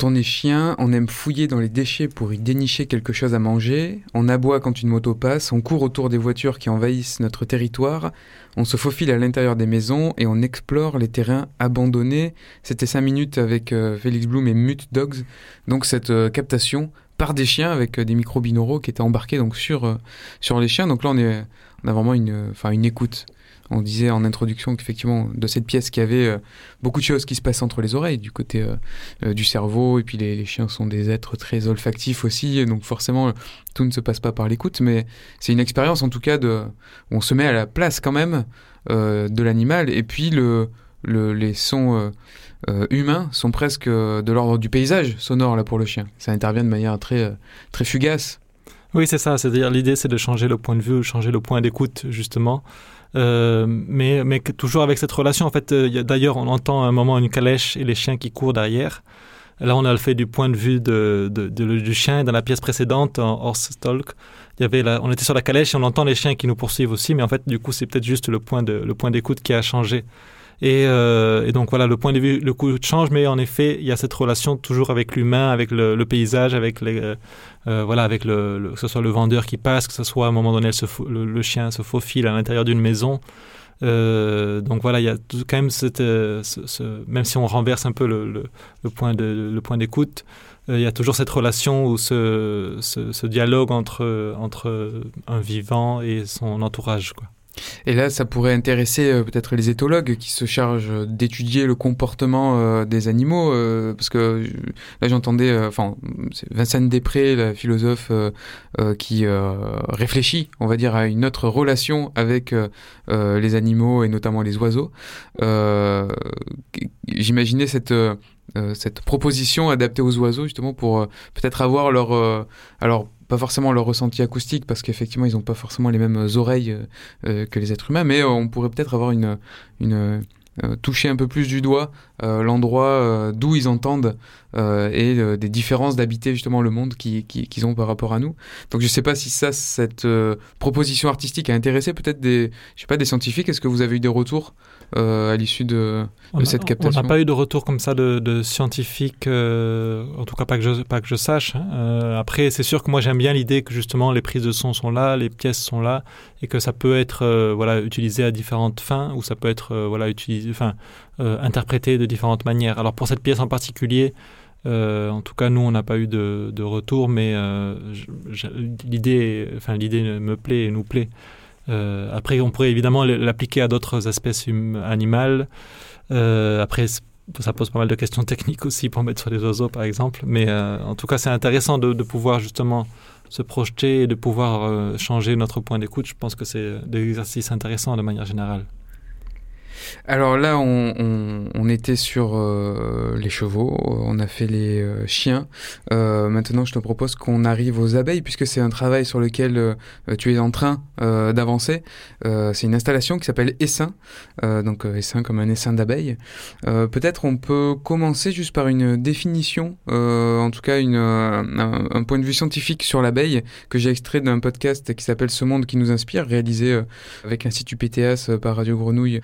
On est chien, on aime fouiller dans les déchets pour y dénicher quelque chose à manger, on aboie quand une moto passe, on court autour des voitures qui envahissent notre territoire, on se faufile à l'intérieur des maisons et on explore les terrains abandonnés. C'était 5 minutes avec euh, Félix Blum et Mute Dogs, donc cette euh, captation par des chiens avec euh, des micros binauraux qui étaient embarqués donc sur, sur les chiens. Donc là, on, est, on a vraiment une, une écoute. On disait en introduction qu'effectivement, de cette pièce, qu'il y avait euh, beaucoup de choses qui se passent entre les oreilles, du côté euh, euh, du cerveau, et puis les, chiens sont des êtres très olfactifs aussi, donc forcément, tout ne se passe pas par l'écoute, mais c'est une expérience en tout cas de, où on se met à la place quand même de l'animal, et puis le, le- les sons humains sont presque de l'ordre du paysage sonore là pour le chien. Ça intervient de manière très, très fugace. Oui, c'est ça. C'est-à-dire, l'idée, c'est de changer le point de vue, changer le point d'écoute, justement. Euh, mais, mais toujours avec cette relation. En fait, euh, d'ailleurs, on entend à un moment une calèche et les chiens qui courent derrière. Là, on a le fait du point de vue de, de- de- du chien. Dans la pièce précédente, en Horse Talk, il y avait la- on était sur la calèche et on entend les chiens qui nous poursuivent aussi. Mais en fait, du coup, c'est peut-être juste le point d'écoute qui a changé. Et, euh, et donc voilà, le point de vue, le coup change, mais en effet, il y a cette relation toujours avec l'humain, avec le, le paysage, avec les, euh, euh, voilà, avec le, le- que ce soit le vendeur qui passe, que ce soit à un moment donné le, le chien se faufile à l'intérieur d'une maison. Euh, donc voilà, il y a tout- quand même cette, euh, ce- ce- même si on renverse un peu le, point de le point d'écoute, euh, il y a toujours cette relation ou ce, ce, ce dialogue entre entre un vivant et son entourage, quoi. Et là, ça pourrait intéresser euh, peut-être les éthologues qui se chargent d'étudier le comportement euh, des animaux, euh, parce que là j'entendais, enfin, Vincent Després, la philosophe, qui réfléchit, on va dire, à une autre relation avec les animaux et notamment les oiseaux. J'imaginais cette cette proposition adaptée aux oiseaux justement pour peut-être avoir leur alors pas forcément leur ressenti acoustique parce qu'effectivement ils n'ont pas forcément les mêmes oreilles euh, euh, que les êtres humains mais euh, on pourrait peut-être avoir une une euh, toucher un peu plus du doigt euh, l'endroit euh, d'où ils entendent euh, et euh, des différences d'habiter justement le monde qui- qui- qu'ils ont par rapport à nous. Donc je sais pas si ça, cette euh, proposition artistique a intéressé peut-être des, je sais pas, des scientifiques. Est-ce que vous avez eu des retours euh, à l'issue de, On de a- cette On captation n'a pas eu de retour comme ça de, de scientifiques, euh, en tout cas pas que je, pas que je sache. hein. Euh, après, c'est sûr que moi j'aime bien l'idée que justement les prises de son sont là, les pièces sont là, et que ça peut être euh, voilà utilisé à différentes fins, ou ça peut être euh, voilà utilisé, enfin euh, interprété de différentes manières. Alors pour cette pièce en particulier. euh, en tout cas, nous, on n'a pas eu de, de retour, mais euh, l'idée, enfin l'idée me plaît et nous plaît. Euh, après, on pourrait évidemment l'appliquer à d'autres espèces hum- animales. Euh, après, ça pose pas mal de questions techniques aussi pour mettre sur les oiseaux, par exemple. Mais euh, en tout cas, c'est intéressant de, de pouvoir justement se projeter et de pouvoir euh, changer notre point d'écoute. Je pense que c'est des exercices intéressants de manière générale. Alors là, on, était sur euh, les chevaux, on a fait les euh, chiens. Euh, maintenant, je te propose qu'on arrive aux abeilles, puisque c'est un travail sur lequel tu es en train d'avancer. C'est une installation qui s'appelle Essaim, euh, donc Essaim comme un essaim d'abeilles. Peut-être on peut commencer juste par une définition, en tout cas un, point de vue scientifique sur l'abeille, que j'ai extrait d'un podcast qui s'appelle Ce monde qui nous inspire, réalisé avec l'Institut PTS par Radio Grenouille.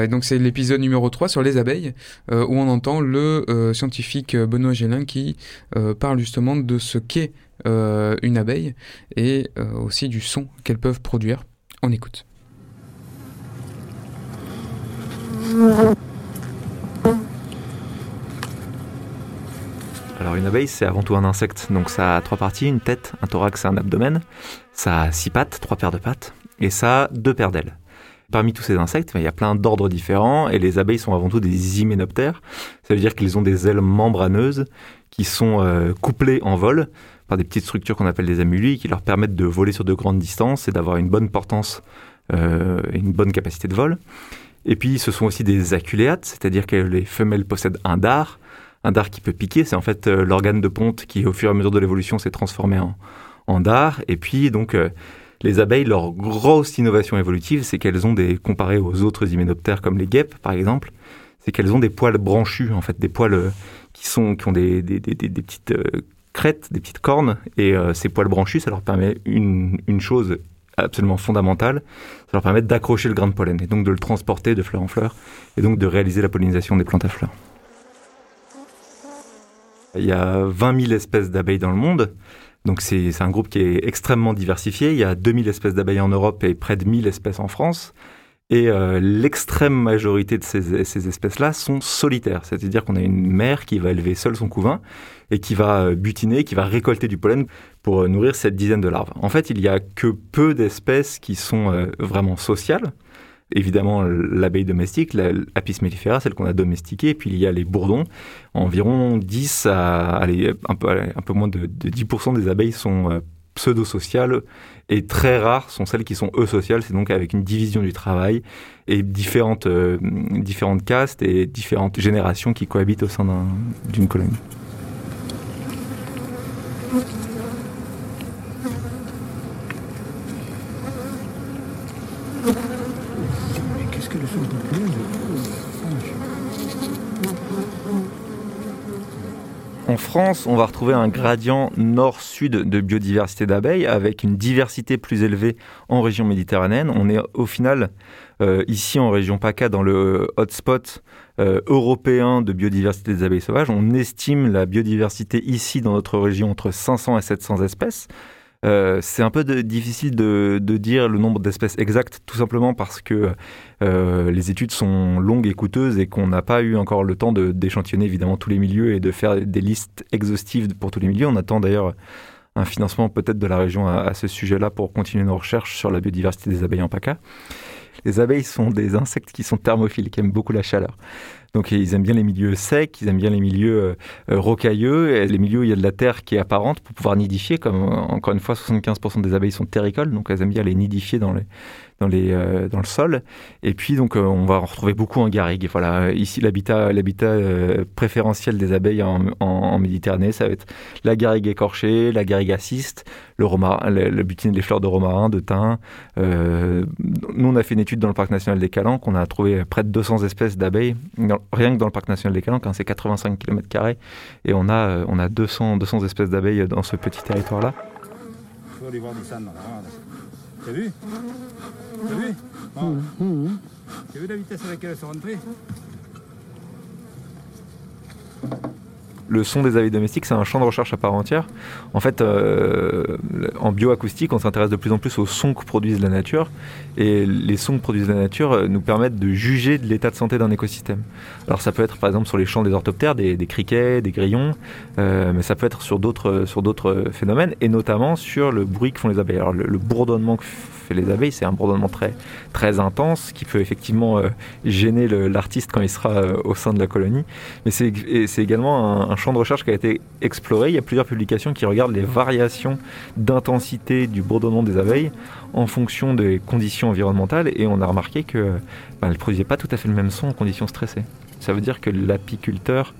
Euh, donc c'est l'épisode numéro 3 sur les abeilles, euh, où on entend le euh, scientifique Benoît Gélin qui parle justement de ce qu'est une abeille et aussi du son qu'elles peuvent produire. On écoute. Alors une abeille, c'est avant tout un insecte. Donc ça a trois parties, une tête, un thorax et un abdomen. Ça a six pattes, trois paires de pattes. Et ça a deux paires d'ailes. Parmi tous ces insectes, il y a plein d'ordres différents et les abeilles sont avant tout des hyménoptères. Ça veut dire qu'ils ont des ailes membraneuses qui sont euh, couplées en vol par des petites structures qu'on appelle des amulis qui leur permettent de voler sur de grandes distances et d'avoir une bonne portance euh, et une bonne capacité de vol. Et puis ce sont aussi des aculéates, c'est-à-dire que les femelles possèdent un dard, un dard qui peut piquer, c'est en fait euh, l'organe de ponte qui au fur et à mesure de l'évolution s'est transformé en, en dard. Et puis donc euh, les abeilles, leur grosse innovation évolutive, c'est qu'elles ont des, comparé aux autres hyménoptères comme les guêpes par exemple, c'est qu'elles ont des poils branchus, en fait, des poils euh, qui, sont, qui ont des, petites euh, crêtes, des petites cornes, et euh, ces poils branchus, ça leur permet une, une chose absolument fondamentale, ça leur permet d'accrocher le grain de pollen, et donc de le transporter de fleur en fleur, et donc de réaliser la pollinisation des plantes à fleurs. Il y a 20 000 espèces d'abeilles dans le monde. Donc c'est un groupe qui est extrêmement diversifié. Il y a 2000 espèces d'abeilles en Europe et près de 1000 espèces en France. Et euh, l'extrême majorité de ces, ces espèces-là sont solitaires. C'est-à-dire qu'on a une mère qui va élever seule son couvain et qui va euh, butiner, qui va récolter du pollen pour euh, nourrir cette dizaine de larves. En fait, il y a que peu d'espèces qui sont vraiment sociales. Évidemment, l'abeille domestique, la Apis mellifera, celle qu'on a domestiquée, puis il y a les bourdons. Environ 10 à, un peu, moins de, de 10% des abeilles sont euh, pseudo-sociales et très rares sont celles qui sont eusociales, c'est donc avec une division du travail et différentes, euh, différentes castes et différentes générations qui cohabitent au sein d'un- d'une colonie. Mais qu'est-ce que le son populaire En France, on va retrouver un gradient nord-sud de biodiversité d'abeilles avec une diversité plus élevée en région méditerranéenne. On est au final euh, ici en région PACA dans le hotspot euh, européen de biodiversité des abeilles sauvages. On estime la biodiversité ici dans notre région entre 500 et 700 espèces. Euh, c'est un peu difficile de, dire le nombre d'espèces exactes, tout simplement parce que euh, les études sont longues et coûteuses et qu'on n'a pas eu encore le temps d'échantillonner évidemment tous les milieux et de faire des listes exhaustives pour tous les milieux. On attend d'ailleurs un financement peut-être de la région à, à ce sujet-là pour continuer nos recherches sur la biodiversité des abeilles en PACA. Les abeilles sont des insectes qui sont thermophiles, qui aiment beaucoup la chaleur. Donc ils aiment bien les milieux secs, ils aiment bien les milieux euh, euh, rocailleux, les milieux où il y a de la terre qui est apparente pour pouvoir nidifier. Comme euh, encore une fois, 75% des abeilles sont terricoles, donc elles aiment bien les nidifier dans les dans les euh, dans le sol. Et puis donc euh, on va en retrouver beaucoup en garrigue. Voilà, Euh, ici l'habitat préférentiel des abeilles en, Méditerranée, ça va être la garrigue écorchée, la garrigue aciste, le romarin, le, butine des fleurs de romarin, de thym. Nous on a fait une étude dans le parc national des Calanques, on a trouvé près de 200 espèces d'abeilles rien que dans le parc national des Calanques, hein, c'est 85 km et on a on a 200 200 espèces d'abeilles dans ce petit territoire T'as vu T'as vu. T'as vu la vitesse à laquelle elles sont rentrées le son des abeilles domestiques, c'est un champ de recherche à part entière. En fait, euh, en bioacoustique, on s'intéresse de plus en plus aux sons que produisent la nature. Et les sons que produisent la nature euh, nous permettent de juger de l'état de santé d'un écosystème. Alors ça peut être par exemple sur les champs des orthoptères, des, criquets, des grillons, euh, mais ça peut être sur d'autres phénomènes, et notamment sur le bruit que font les abeilles. Alors le, le bourdonnement que les abeilles, c'est un bourdonnement très, très intense qui peut effectivement euh, gêner l'artiste quand il sera euh, au sein de la colonie. Mais c'est également un, champ de recherche qui a été exploré. Il y a plusieurs publications qui regardent les variations d'intensité du bourdonnement des abeilles en fonction des conditions environnementales et on a remarqué que ben, ne produisaient pas tout à fait le même son en conditions stressées. Ça veut dire que l'apiculteur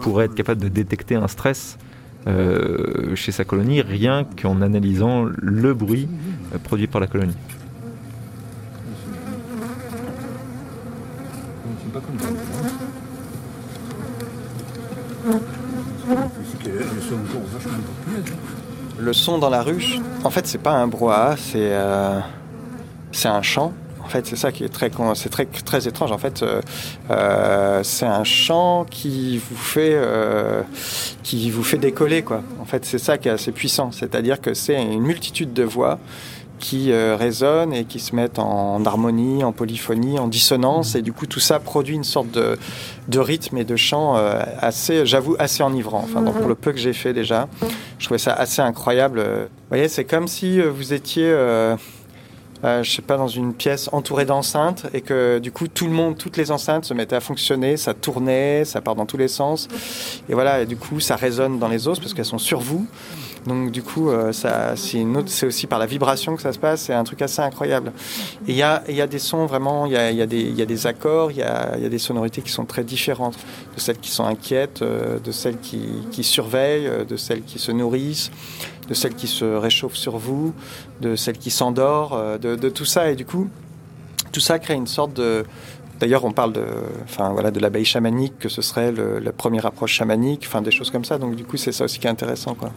pourrait être capable de détecter un stress euh, chez sa colonie rien qu'en analysant le bruit euh, produit par la colonie. Le son dans la ruche, en fait, c'est pas un brouhaha, c'est euh, c'est un chant. En fait, c'est ça qui est très c'est très très étrange. En fait, euh, euh, c'est un chant qui vous fait euh, qui vous fait décoller quoi. En fait, c'est ça qui est assez puissant. C'est-à-dire que c'est une multitude de voix qui résonnent et qui se mettent en harmonie, en polyphonie, en dissonance, et du coup tout ça produit une sorte de, de rythme et de chant assez, j'avoue, assez enivrant. Enfin, pour le peu que j'ai fait déjà, je trouvais ça assez incroyable. Vous voyez, c'est comme si vous étiez, euh, je sais pas, dans une pièce entourée d'enceintes et que du coup tout le monde, toutes les enceintes se mettaient à fonctionner, ça tournait, ça part dans tous les sens, et voilà, et du coup ça résonne dans les os parce qu'elles sont sur vous. Donc du coup, euh, c'est, aussi par la vibration que ça se passe, c'est un truc assez incroyable. Et il y a, y a des sons vraiment, il y a, y a des, accords, il y a, des sonorités qui sont très différentes, de celles qui sont inquiètes, euh, de celles qui, qui surveillent, euh, de celles qui se nourrissent, de celles qui se réchauffent sur vous, de celles qui s'endorment, euh, de, tout ça. Et du coup, tout ça crée une sorte de... D'ailleurs, on parle de, enfin, voilà, de l'abeille chamanique, que ce serait le- la première approche chamanique, enfin, des choses comme ça. Donc, du coup, c'est ça aussi qui est intéressant. Quoi.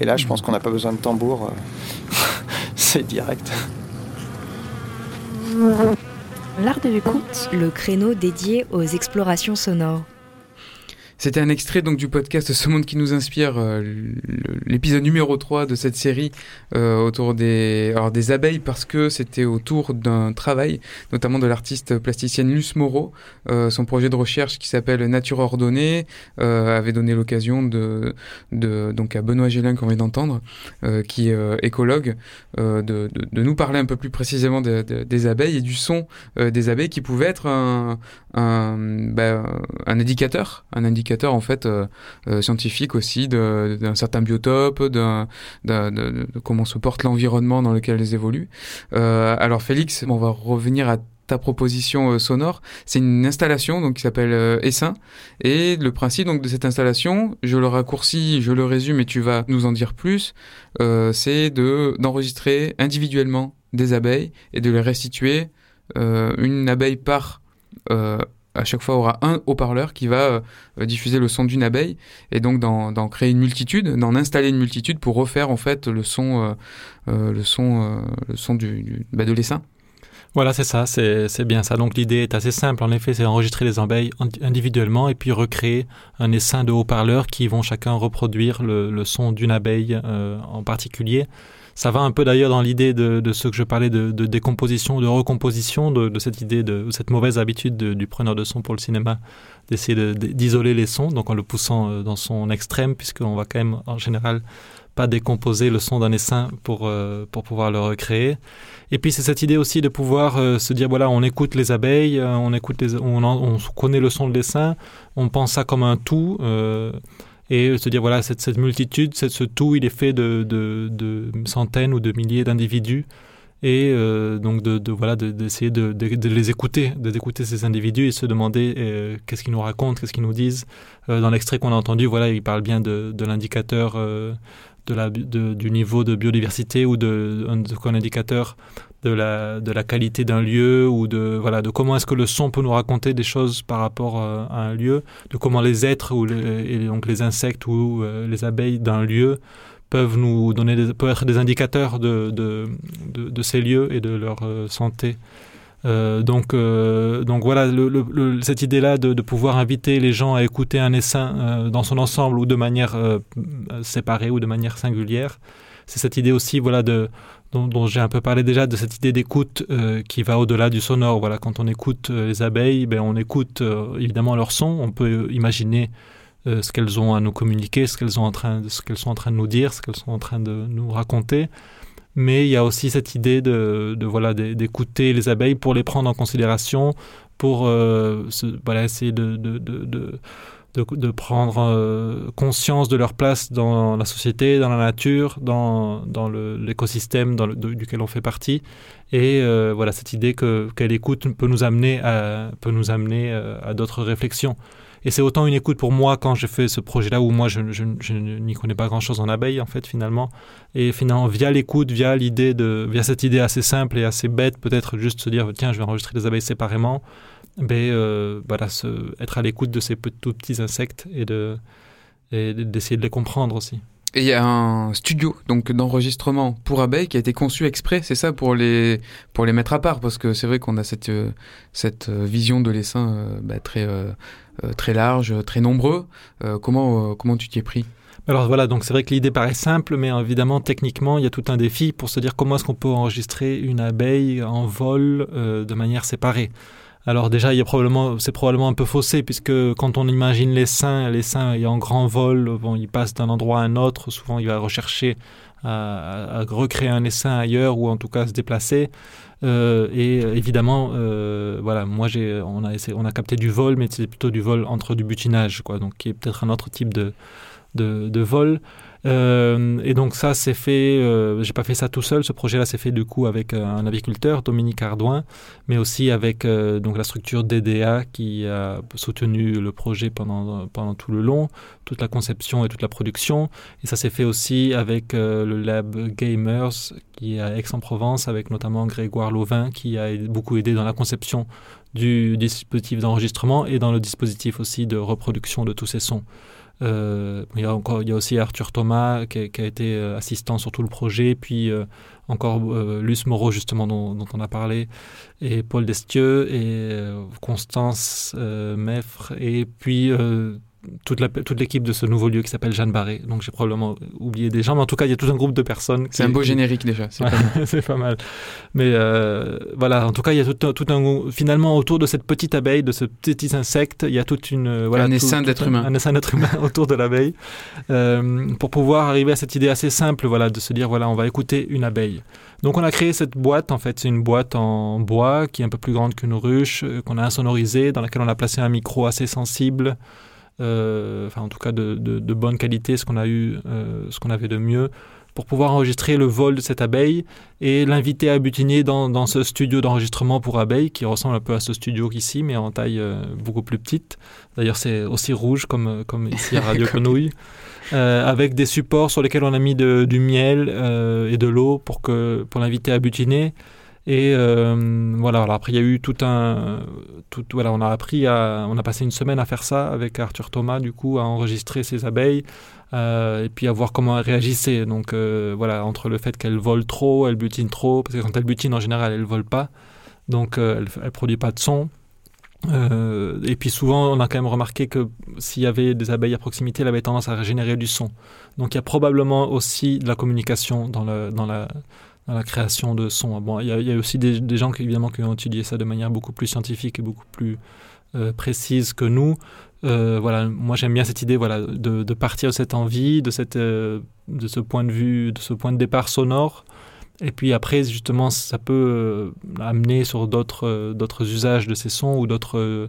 Et là, je pense qu'on n'a pas besoin de tambour. euh, <laughs> c'est direct. L'art de l'écoute, le créneau dédié aux explorations sonores. C'était un extrait donc du podcast Ce monde qui nous inspire, euh, l'épisode numéro 3 de cette série euh, autour des, alors des abeilles parce que c'était autour d'un travail, notamment de l'artiste plasticienne Luce Moreau. Euh, son projet de recherche qui s'appelle Nature ordonnée euh, avait donné l'occasion de, de, donc à Benoît Gélin qu'on vient d'entendre, euh, qui est écologue, de, de, de nous parler un peu plus précisément de- de- des abeilles et du son des abeilles qui pouvait être un, un, ben, un indicateur, un indicateur indicateur en fait euh, euh, scientifique aussi d'un certain biotope, d'un, de, comment se porte l'environnement dans lequel elles évoluent. Euh, alors Félix, on va revenir à ta proposition sonore. C'est une installation donc qui s'appelle Essaim et le principe donc de cette installation, je le raccourcis, je le résume et tu vas nous en dire plus. c'est de d'enregistrer individuellement des abeilles et de les restituer. Une abeille par à chaque fois aura un haut-parleur qui va euh, diffuser le son d'une abeille et donc d'en créer une multitude, d'en installer une multitude pour refaire en fait le son, euh, euh, le son, le son du, bah, de l'essaim. Voilà, c'est ça, c'est bien ça. Donc l'idée est assez simple, en effet, c'est enregistrer les abeilles indi- individuellement et puis recréer un essaim de haut-parleurs qui vont chacun reproduire le, le son d'une abeille en particulier. Ça va un peu d'ailleurs dans l'idée de, ce que je parlais de, décomposition, de recomposition, de, cette idée, de cette mauvaise habitude de- du preneur de son pour le cinéma, d'essayer de- de- d'isoler les sons, donc en le poussant euh, dans son extrême, puisqu'on va quand même en général pas décomposer le son d'un essaim pour, euh, pour pouvoir le recréer. Et puis c'est cette idée aussi de pouvoir euh, se dire voilà on écoute les abeilles, on écoute on, connaît le son de l'essaim, on pense ça comme un tout et se dire voilà cette, cette multitude, ce tout il est fait de, de, de centaines ou de milliers d'individus et euh, donc de, de voilà de- d'essayer de, de, les écouter, d'écouter ces individus et se demander euh, qu'est-ce qu'ils nous racontent, qu'est-ce qu'ils nous disent. Euh, dans l'extrait qu'on a entendu, voilà, il parle bien de, l'indicateur de la, du niveau de biodiversité ou de, indicateur de la, de la qualité d'un lieu ou de, voilà, de comment est-ce que le son peut nous raconter des choses par rapport euh, à un lieu, de comment les êtres ou les, et donc les insectes ou euh, les abeilles d'un lieu peuvent nous donner des, peuvent être des indicateurs de, de, de, ces lieux et de leur euh, santé. Donc, donc voilà, le, cette idée-là de, pouvoir inviter les gens à écouter un essaim dans son ensemble ou de manière séparée ou de manière singulière, c'est cette idée aussi, voilà, de, dont, j'ai un peu parlé déjà, de cette idée d'écoute euh, qui va au-delà du sonore. Voilà, quand on écoute euh, les abeilles, ben, on écoute euh, évidemment leur son, on peut imaginer ce qu'elles ont à nous communiquer, ce qu'elles sont en train, ce qu'elles sont en train de nous dire, ce qu'elles sont en train de nous raconter. Mais il y a aussi cette idée de, de voilà d'é- d'écouter les abeilles pour les prendre en considération, pour se- voilà essayer de de, de, de, prendre euh, conscience de leur place dans la société, dans la nature, dans, dans l'écosystème duquel on fait partie. Et euh, voilà cette idée que qu'elle écoute peut nous amener à peut nous amener euh, à d'autres réflexions. Et c'est autant une écoute pour moi quand j'ai fait ce projet-là où moi je, je, je n'y connais pas grand-chose en abeille en fait finalement. Et finalement via l'écoute, via l'idée de, via cette idée assez simple et assez bête, peut-être juste se dire tiens je vais enregistrer les abeilles séparément, ben euh, voilà se, être à l'écoute de ces tout petits insectes et de et d'essayer de les comprendre aussi. Et il y a un studio donc d'enregistrement pour abeilles qui a été conçu exprès, c'est ça pour les pour les mettre à part parce que c'est vrai qu'on a cette euh, cette euh, vision de l'essaim euh, bah, très euh, très large, très nombreux. Comment comment tu t'y es pris? Alors voilà, donc c'est vrai que l'idée paraît simple, mais évidemment, techniquement, il y a tout un défi pour se dire comment est-ce qu'on peut enregistrer une abeille en vol de manière séparée. Alors déjà, il y a probablement, c'est probablement un peu faussé puisque quand on imagine les seins, les seins est en grand vol, bon, ils passent d'un endroit à un autre. Souvent, il va rechercher à, à- recréer un essaim ailleurs ou en tout cas se déplacer. Euh, et euh, évidemment, euh, voilà, moi j'ai, on a essayé, on a capté du vol, mais c'est plutôt du vol entre du butinage, quoi, donc qui est peut-être un autre type de, de vol. Euh, et donc ça, c'est fait. Euh, j'ai pas fait ça tout seul. Ce projet-là, c'est fait du coup avec euh, un aviculteur, Dominique Ardouin, mais aussi avec euh, donc la structure DDA qui a soutenu le projet pendant pendant tout le long, toute la conception et toute la production. Et ça s'est fait aussi avec euh, le lab Gamers qui est à Aix-en-Provence, avec notamment Grégoire Lauvin qui a beaucoup aidé dans la conception du dispositif d'enregistrement et dans le dispositif aussi de reproduction de tous ces sons. Euh, il, y a encore, il y a aussi Arthur Thomas qui a, qui a été euh, assistant sur tout le projet, puis euh, encore euh, Luce Moreau justement dont, dont on a parlé, et Paul Destieux, et Constance Meffre, et puis toute la- toute l'équipe de ce nouveau lieu qui s'appelle Jeanne Barré. Donc j'ai probablement oublié des gens, mais en tout cas il y a tout un groupe de personnes. C'est un beau générique déjà, c'est Ouais, pas <laughs> mal. c'est pas mal. Mais euh, voilà, en tout cas, il y a tout, un- tout un finalement autour de cette petite abeille, de ce petit insecte, il y a toute une euh, voilà Un tout- essaim d'être humain. un essaim d'être humain <laughs> autour de l'abeille, euh, pour pouvoir arriver à cette idée assez simple, voilà, de se dire voilà, on va écouter une abeille. Donc on a créé cette boîte, en fait, c'est une boîte en bois qui est un peu plus grande qu'une ruche, qu'on a insonorisée, dans laquelle on a placé un micro assez sensible. Euh, enfin en tout cas de, de, de bonne qualité, ce qu'on a eu, euh, ce qu'on avait de mieux, pour pouvoir enregistrer le vol de cette abeille et l'inviter à butiner dans, dans ce studio d'enregistrement pour abeilles qui ressemble un peu à ce studio ici, mais en taille euh, beaucoup plus petite. D'ailleurs, c'est aussi rouge comme, comme ici à Radio <laughs> Grenouille. Euh, avec des supports sur lesquels on a mis de, du miel euh, et de l'eau pour, que, pour l'inviter à butiner. Et euh, voilà, alors après il y a eu tout un, tout, voilà, on a appris à, on a passé une semaine à faire ça avec Arthur Thomas du coup, à enregistrer ses abeilles euh, et puis à voir comment elles réagissaient. Donc euh, voilà, entre le fait qu'elles volent trop, elles butinent trop, parce que quand elles butinent en général elles volent pas, donc euh, elles, elles produisent pas de son. Euh, et puis souvent, on a quand même remarqué que s'il y avait des abeilles à proximité, elles avaient tendance à régénérer du son. Donc il y a probablement aussi de la communication dans, le, dans, la, dans la création de son. Bon, il y y a aussi des, des gens qui, évidemment qui ont étudié ça de manière beaucoup plus scientifique et beaucoup plus euh, précise que nous. Euh, voilà, moi j'aime bien cette idée voilà, de, de, partir de cette envie, de, cette, euh, de ce point de vue, de ce point de départ sonore. Et puis après, justement, ça peut euh, amener sur d'autres euh, d'autres usages de ces sons ou d'autres euh,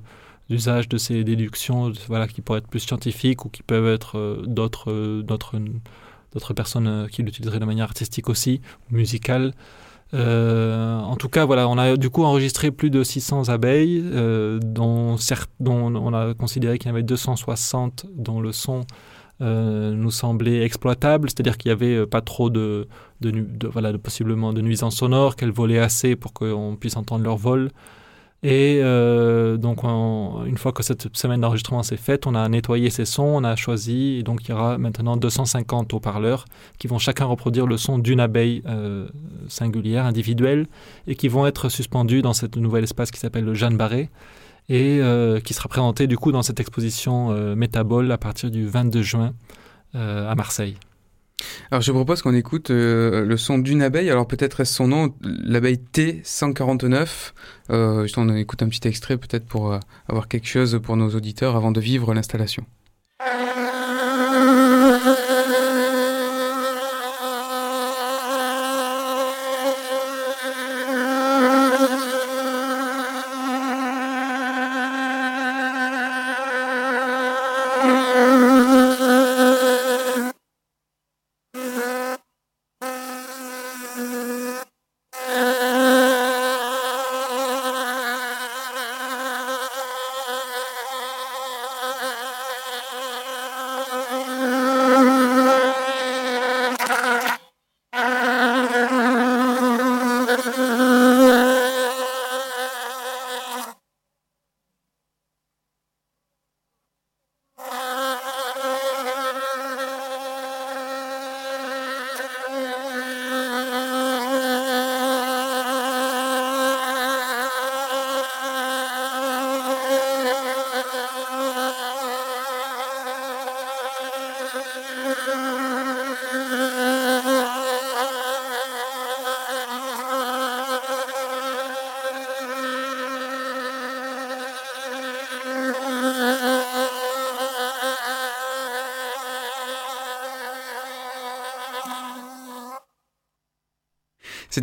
usages de ces déductions voilà, qui pourraient être plus scientifiques ou qui peuvent être d'autres d'autres d'autres personnes euh, qui l'utiliseraient de manière artistique aussi, musicale. Euh, en tout cas, voilà, on a du coup enregistré plus de 600 abeilles, euh, dont, on a considéré qu'il y en avait 260 dont le son nous semblait exploitable, c'est-à-dire qu'il n'y avait pas trop de, de, de, voilà, de possiblement de nuisances sonores, qu'elles volaient assez pour qu'on puisse entendre leur vol. Et euh, donc, on, une fois que cette semaine d'enregistrement s'est faite, on a nettoyé ces sons, on a choisi, et donc il y aura maintenant 250 haut-parleurs qui vont chacun reproduire le son d'une abeille euh, singulière, individuelle, et qui vont être suspendus dans ce nouvel espace qui s'appelle le Jeanne Barré, et euh, qui sera présenté du coup dans cette exposition Métabole à partir du 22 juin à Marseille. Alors je propose qu'on écoute euh, le son d'une abeille. Alors peut-être est-ce son nom, l'abeille T149. Euh, on écoute un petit extrait peut-être pour euh, avoir quelque chose pour nos auditeurs avant de vivre l'installation.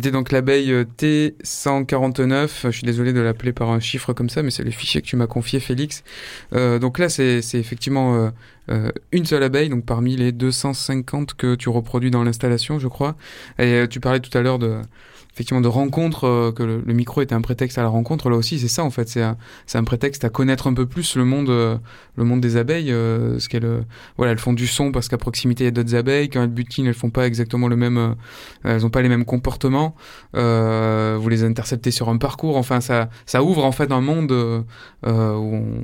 C'était donc l'abeille euh, T149. Je suis désolé de l'appeler par un chiffre comme ça, mais c'est le fichier que tu m'as confié, Félix. Euh, donc là, c'est effectivement euh, une seule abeille, donc parmi les 250 que tu reproduis dans l'installation, je crois. Et euh, tu parlais tout à l'heure de effectivement de rencontre, euh, que le, micro était un prétexte à la rencontre. Là aussi, c'est ça en fait, c'est un, un, prétexte à connaître un peu plus le monde, le monde des abeilles. Euh, ce voilà, elles font du son parce qu'à proximité il y a d'autres abeilles. Quand elles butinent, elles font pas exactement le même, elles ont pas les mêmes comportements. vous les interceptez sur un parcours. Enfin, ça, ça ouvre en fait un monde où on,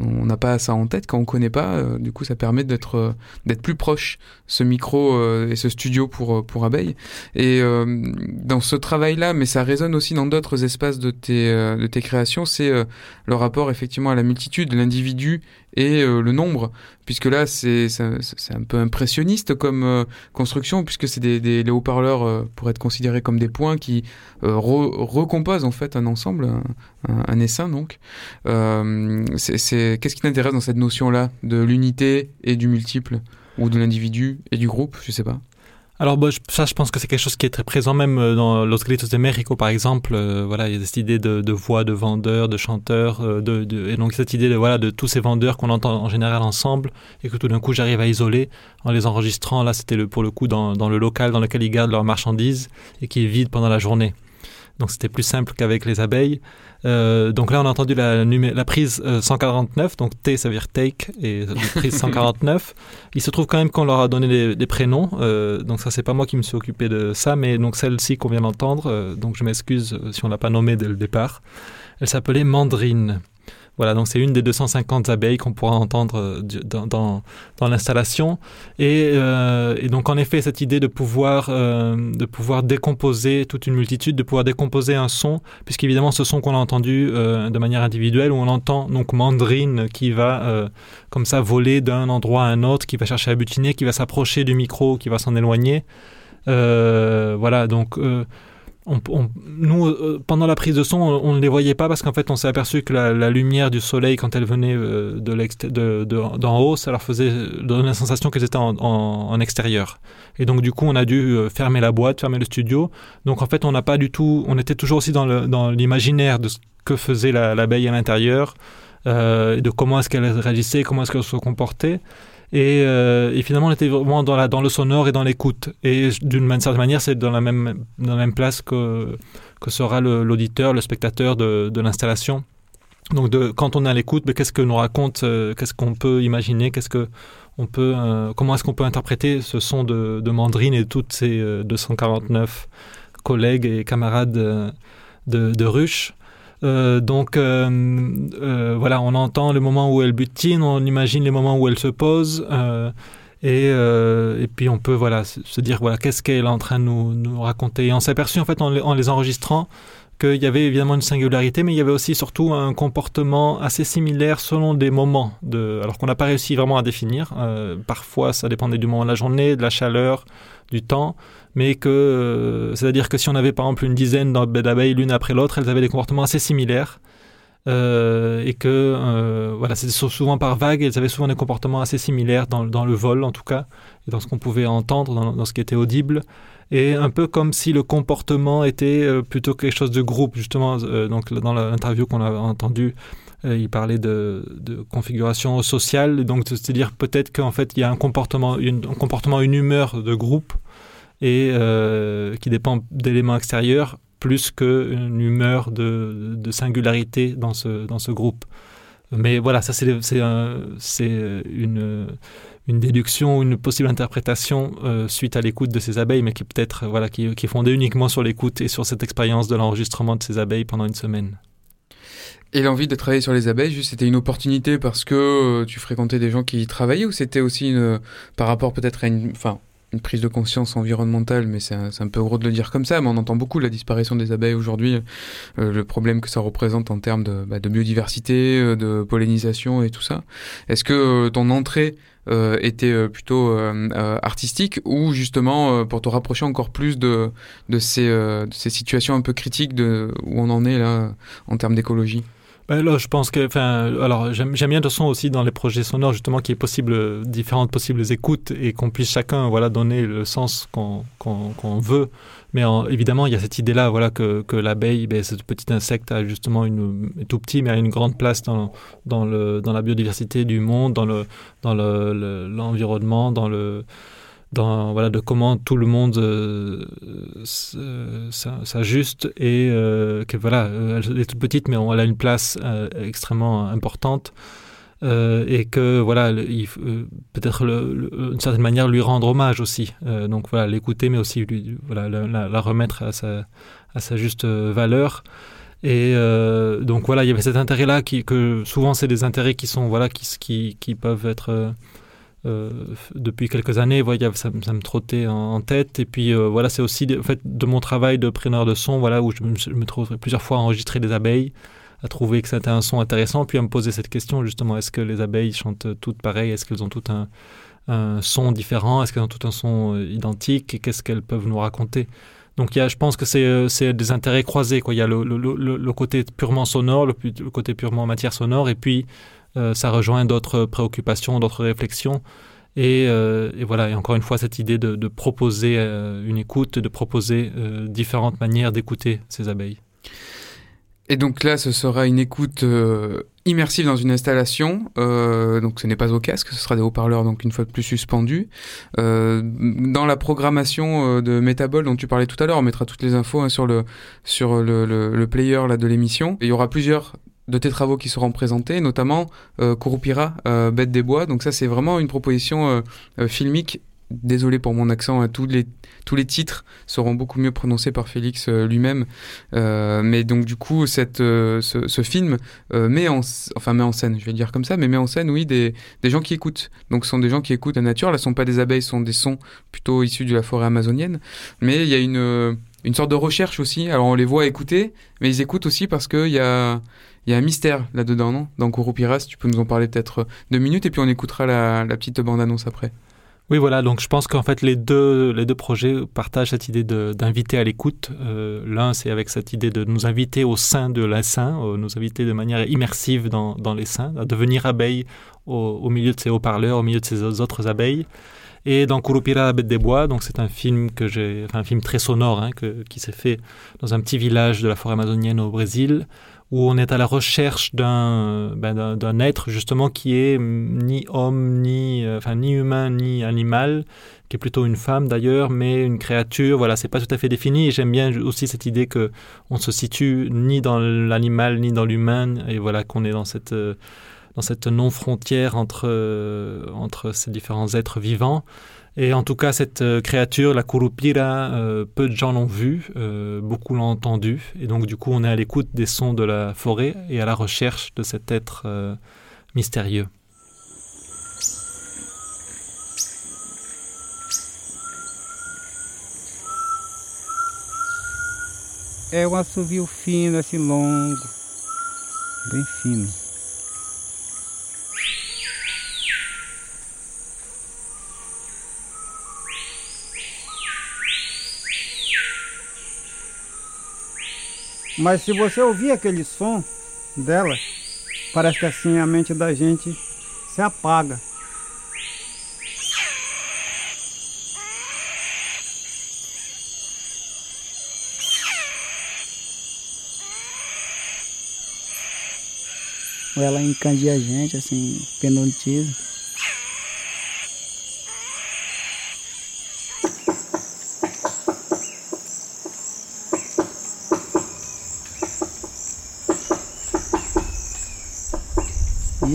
on n'a pas ça en tête quand on connaît pas. Euh, du coup, ça permet d'être euh, d'être plus proche ce micro euh, et ce studio pour pour abeilles. Et dans ce travail-là, mais ça résonne aussi dans d'autres espaces de tes de tes créations, c'est le rapport effectivement à la multitude, l'individu et euh, le nombre, puisque là c'est un peu impressionniste comme euh, construction, puisque c'est des, des les haut-parleurs euh, pour être considérés comme des points qui re, recomposent en fait un ensemble, un, un, essaim donc. c'est qu'est-ce qui t'intéresse dans cette notion là de l'unité et du multiple ou de l'individu et du groupe, je sais pas. Alors bah, je- ça, je pense que c'est quelque chose qui est très présent même euh, dans Los Gritos de México, par exemple. Euh, voilà, il y a cette idée de, de voix, de vendeurs, de chanteurs, euh, de, de- et donc cette idée de voilà de tous ces vendeurs qu'on entend en général ensemble et que tout d'un coup j'arrive à isoler en les enregistrant. Là, c'était le, pour le coup dans, dans le local dans lequel ils gardent leurs marchandises et qui est vide pendant la journée. Donc c'était plus simple qu'avec les abeilles. Euh, donc là, on a entendu la, la prise euh, 149, donc T, ça veut dire take, et prise <laughs> 149. Il se trouve quand même qu'on leur a donné des, des prénoms, euh, donc ça, c'est pas moi qui me suis occupé de ça, mais donc celle-ci qu'on vient d'entendre, euh, donc je m'excuse euh, si on l'a pas nommée dès le départ. Elle s'appelait Mandrine. Voilà, donc c'est une des 250 abeilles qu'on pourra entendre euh, dans, dans, l'installation. Et, euh, et donc en effet, cette idée de pouvoir, euh, de pouvoir décomposer toute une multitude, de pouvoir décomposer un son, puisqu'évidemment ce son qu'on a entendu de manière individuelle, où on entend donc Mandrine qui va comme ça voler d'un endroit à un autre, qui va chercher à butiner, qui va s'approcher du micro, qui va s'en éloigner. Voilà, donc on- nous, euh, pendant la prise de son, on ne les voyait pas parce qu'en fait, on s'est aperçu que la, lumière du soleil, quand elle venait euh, de d'en haut, ça leur faisait donner la sensation qu'elles étaient en, extérieur. Et donc, du coup, on a dû euh, fermer la boîte, fermer le studio. Donc, en fait, on n'a pas du tout, on était toujours aussi dans dans l'imaginaire de ce que faisait la- l'abeille à l'intérieur, euh, de comment est-ce qu'elle réagissait, comment est-ce qu'elle se comportait. Et, euh, et finalement, on était vraiment dans, la, dans le sonore et dans l'écoute. Et d'une certaine manière, c'est dans la même, dans la même place que, que sera l'auditeur, le, spectateur de, de l'installation. Donc, de, quand on est à l'écoute, ben, qu'est-ce que nous raconte, euh, qu'est-ce qu'on peut imaginer, qu'est-ce que on peut, euh, comment est-ce qu'on peut interpréter ce son de, de Mandrine et toutes euh, 249 collègues et camarades euh, de, de ruche? Euh, donc euh, euh, voilà, on entend le moment où elle butine, on imagine les moments où elle se pose, et, puis on peut voilà se dire voilà qu'est-ce qu'elle est en train de nous, nous raconter. Et on s'est aperçu en fait en, les- en les enregistrant qu'il y avait évidemment une singularité, mais il y avait aussi surtout un comportement assez similaire selon des moments, de, alors qu'on n'a pas réussi vraiment à définir. Parfois, ça dépendait du moment de la journée, de la chaleur, du temps, mais que, euh, c'est-à-dire que si on avait par exemple une dizaine d'abeilles l'une après l'autre, elles avaient des comportements assez similaires. Euh, et que euh, voilà, c'était sou- souvent par vague, elles avaient souvent des comportements assez similaires dans, dans le vol en tout cas, et dans ce qu'on pouvait entendre, dans, ce qui était audible, et un peu comme si le comportement était plutôt quelque chose de groupe, justement, donc dans l'interview qu'on a entendu, euh, il parlait de, configuration sociale, donc c'est-à-dire peut-être qu'en fait il y a un comportement, un comportement, une humeur de groupe, et euh, qui dépend d'éléments extérieurs plus qu'une humeur de, singularité dans ce, dans ce groupe. Mais voilà, ça c'est un- une, une déduction, une possible interprétation euh, suite à l'écoute de ces abeilles, mais qui peut-être voilà, qui, qui est fondée uniquement sur l'écoute et sur cette expérience de l'enregistrement de ces abeilles pendant une semaine. Et l'envie de travailler sur les abeilles, c'était une opportunité parce que euh, tu fréquentais des gens qui y travaillaient ou c'était aussi une, par rapport peut-être à une, enfin, une prise de conscience environnementale, mais c'est un, un peu gros de le dire comme ça, mais on entend beaucoup la disparition des abeilles aujourd'hui, euh, le problème que ça représente en termes de, bah, de biodiversité, euh, de pollinisation et tout ça. Est-ce que euh, ton entrée euh, était euh, plutôt euh, artistique ou justement pour te rapprocher encore plus de, de, ces, de ces situations un peu critiques de, où on en est là en termes d'écologie? Ben là, je pense que, enfin, alors j'aime bien de son aussi dans les projets sonores justement qu'il y ait possible différentes possibles écoutes et qu'on puisse chacun voilà donner le sens qu'on qu'on qu'on veut. Mais en- évidemment, il y a cette idée-là, voilà, que, que l'abeille, ben, ce petit insecte a justement une tout petit, mais a une grande place dans dans le dans la biodiversité du monde, dans le dans le le- l'environnement, dans le dans voilà de comment tout le monde euh, s'a- s'ajuste et euh, que voilà euh, elle est toute petite mais elle a une place euh, extrêmement importante euh, et que voilà euh, peut-être d'une certaine manière lui rendre hommage aussi Euh, donc voilà l'écouter mais aussi lui voilà la, remettre à sa à sa juste euh, valeur. Et euh, donc voilà il y avait cet intérêt là qui que souvent c'est des intérêts qui sont voilà qui qui, qui peuvent être euh, euh, depuis quelques années, voilà, ça, ça me trottait en, tête. Et puis euh, voilà, c'est aussi en fait, de mon travail de preneur de son, voilà, où je me, je plusieurs fois à enregistrer des abeilles, à trouver que c'était un son intéressant, puis à me poser cette question justement est-ce que les abeilles chantent toutes pareil Est-ce qu'elles ont toutes un, son différent? Est-ce qu'elles ont tout un son euh, identique? Et qu'est-ce qu'elles peuvent nous raconter? Donc il y a, je pense que c'est euh, des intérêts croisés. Quoi. Il y a le, le, côté purement sonore, le côté purement matière sonore, et puis euh, ça rejoint d'autres préoccupations, d'autres réflexions. Et, euh, et, voilà, et encore une fois, cette idée de, proposer euh, une écoute, de proposer différentes manières d'écouter ces abeilles. Et donc là, ce sera une écoute immersive dans une installation. Donc ce n'est pas au casque, ce sera des haut-parleurs, donc une fois de plus suspendus. Dans la programmation de Metabol dont tu parlais tout à l'heure, on mettra toutes les infos hein, sur le sur le, le player là de l'émission. Il y aura plusieurs de tes travaux qui seront présentés, notamment euh, Kurupira, euh, Bête des Bois. Donc ça, c'est vraiment une proposition euh, euh, filmique. Désolé pour mon accent, hein, tous les tous les titres seront beaucoup mieux prononcés par Félix lui-même. Mais donc du coup, cette, ce, film met en, enfin met en scène, je vais dire comme ça, mais met en scène, oui, des, gens qui écoutent. Donc ce sont des gens qui écoutent la nature. Là, ce sont pas des abeilles, ce sont des sons plutôt issus de la forêt amazonienne. Mais il y a une une sorte de recherche aussi. Alors on les voit écouter, mais ils écoutent aussi parce qu'il y a il y a un mystère là-dedans, non? Dans Kurupira, si tu peux nous en parler peut-être deux minutes, et puis on écoutera la, la petite bande-annonce après. Oui, voilà. Donc, je pense qu'en fait, les deux, les deux projets partagent cette idée d'inviter à l'écoute. Euh, L'un, c'est avec cette idée de nous inviter au sein de l'essaim, euh, nous inviter de manière immersive dans, dans l'essaim, à devenir abeille au, milieu de ces haut-parleurs, au milieu de ces autres abeilles. Et dans Kurupira, la bête des bois, donc c'est un film que j'ai, un film très sonore, hein, que, qui s'est fait dans un petit village de la forêt amazonienne au Brésil, où on est à la recherche d'un ben, d'un être justement qui est ni homme ni euh, enfin ni humain ni animal qui est plutôt une femme d'ailleurs mais une créature. Voilà c'est pas tout à fait défini. J'aime bien aussi cette idée que on se situe ni dans l'animal ni dans l'humain et voilà qu'on est dans cette euh, dans cette non frontière entre euh, entre ces différents êtres vivants et en tout cas, cette euh, créature, la Kurupira, euh, peu de gens l'ont vue, euh, beaucoup l'ont entendue. Et donc, du coup, on est à l'écoute des sons de la forêt et à la recherche de cet être mystérieux. É um assovio fino, assim longo, bem fino. Mas se você ouvir aquele som dela, parece que assim a mente da gente se apaga. Ela encandia a gente, assim, penaltiza.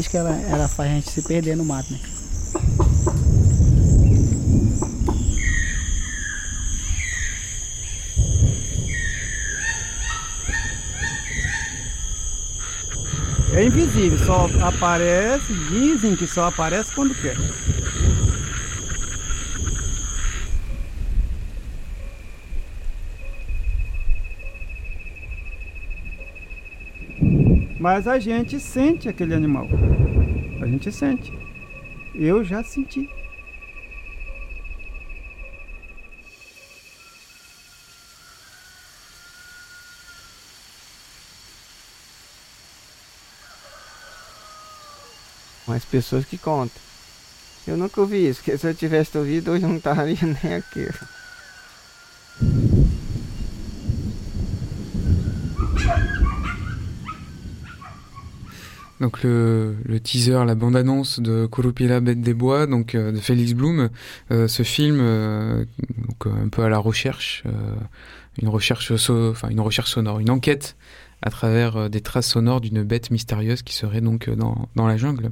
Diz que ela, ela faz a gente se perder no mato, né? É invisível, só aparece, dizem que só aparece quando quer. Mas a gente sente aquele animal. A gente sente. Eu já senti. Mas pessoas que contam. Eu nunca ouvi isso, porque se eu tivesse ouvido, hoje eu não estaria <laughs> nem aqui. Donc le, teaser, la bande-annonce de Kurupila Bête des Bois, donc euh, de Félix Blum, euh, ce film, euh, donc un peu à la recherche, une recherche, une recherche sonore, une enquête à travers euh, des traces sonores d'une bête mystérieuse qui serait donc euh, dans, la jungle.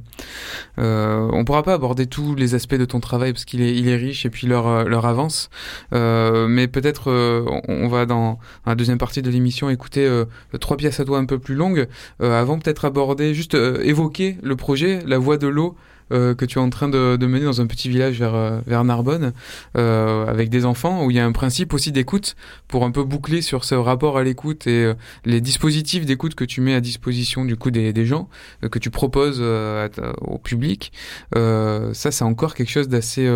Euh, on pourra pas aborder tous les aspects de ton travail parce qu'il est, il est riche et puis leur, leur avance, euh, mais peut-être euh, on va dans, la deuxième partie de l'émission écouter euh, trois pièces à toi un peu plus longues avant peut-être aborder, juste évoquer le projet, la voix de l'eau. Euh, que tu es en train de, de, mener dans un petit village vers, euh, vers Narbonne euh, avec des enfants où il y a un principe aussi d'écoute pour un peu boucler sur ce rapport à l'écoute et euh, les dispositifs d'écoute que tu mets à disposition du coup des, des gens que tu proposes au public ça c'est encore quelque chose d'assez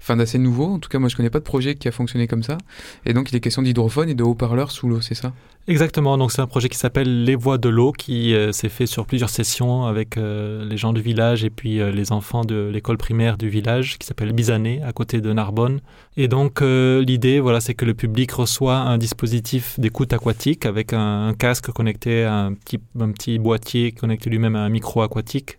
enfin d'assez nouveau. En tout cas moi je connais pas de projet qui a fonctionné comme ça. Et donc il est question d'hydrophone et de haut-parleurs sous l'eau c'est ça? Exactement, donc c'est un projet qui s'appelle Les Voix de l'eau, qui euh, s'est fait sur plusieurs sessions avec euh, les gens du village et puis euh, les enfants de l'école primaire du village, qui s'appelle Bizané, à côté de Narbonne. Et donc l'idée, voilà, c'est que le public reçoit un dispositif d'écoute aquatique avec un, casque connecté à un petit, un petit boîtier connecté lui-même à un micro aquatique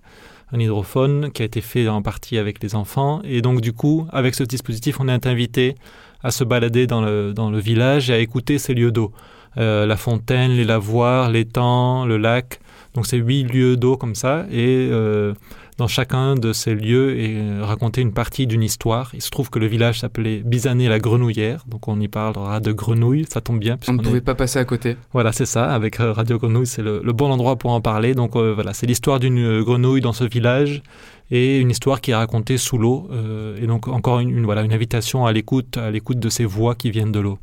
un hydrophone qui a été fait en partie avec les enfants. Et donc, du coup, avec ce dispositif, on est invité à se balader dans le, dans le village et à écouter ces lieux d'eau. Euh, la fontaine, les lavoirs, l'étang, le lac. Donc, c'est huit lieux d'eau comme ça. Et euh, dans chacun de ces lieux, et raconter une partie d'une histoire. Il se trouve que le village s'appelait Bizané la Grenouillère. Donc, on y parlera de grenouilles. Ça tombe bien. On ne pouvait est... pas passer à côté. Voilà, c'est ça. Avec euh, Radio Grenouille, c'est le, le, bon endroit pour en parler. Donc, euh, voilà, c'est l'histoire d'une grenouille dans ce village et une histoire qui est racontée sous l'eau. Euh, et donc, encore une, une, voilà, une invitation à l'écoute, à l'écoute de ces voix qui viennent de l'eau.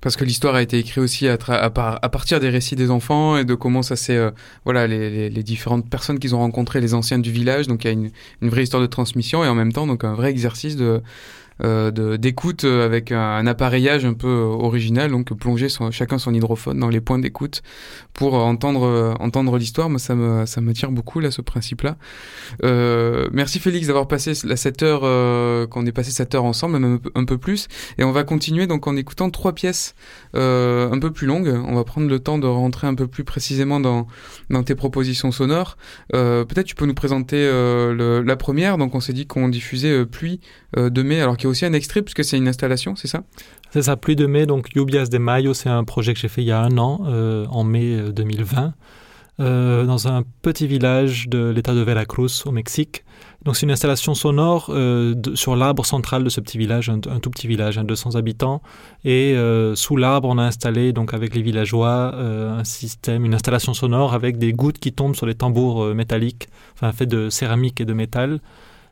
Parce que l'histoire a été écrite aussi à, à, par à, partir des récits des enfants et de comment ça s'est, euh, voilà, les, différentes personnes qu'ils ont rencontrées, les anciens du village. Donc il y a une, vraie histoire de transmission et en même temps donc un vrai exercice de d'écoute avec un, appareillage un peu original, donc plonger chacun son hydrophone dans les points d'écoute pour entendre euh, entendre l'histoire. Moi, ça m'attire beaucoup là ce principe-là. Euh, merci Félix d'avoir passé la 7 heures euh, qu'on ait passé cette heure ensemble, même un peu, plus. Et on va continuer donc en écoutant trois pièces euh, un peu plus longues. On va prendre le temps de rentrer un peu plus précisément dans dans tes propositions sonores. Euh, Peut-être tu peux nous présenter euh, la première. Donc on s'est dit qu'on diffusait Pluie de mai, alors qu'il aussi un extrait puisque c'est une installation, c'est ça C'est ça, Pluie de mai. Donc Lluvias de Mayo, c'est un projet que j'ai fait il y a un an, en mai 2020. Euh, dans un petit village de l'état de Veracruz au Mexique. Donc c'est une installation sonore euh, sur l'arbre central de ce petit village, un, tout petit village, hein, 200 habitants. Et euh, sous l'arbre, on a installé donc avec les villageois euh, un système, une installation sonore avec des gouttes qui tombent sur les tambours euh, métalliques, enfin fait de céramique et de métal.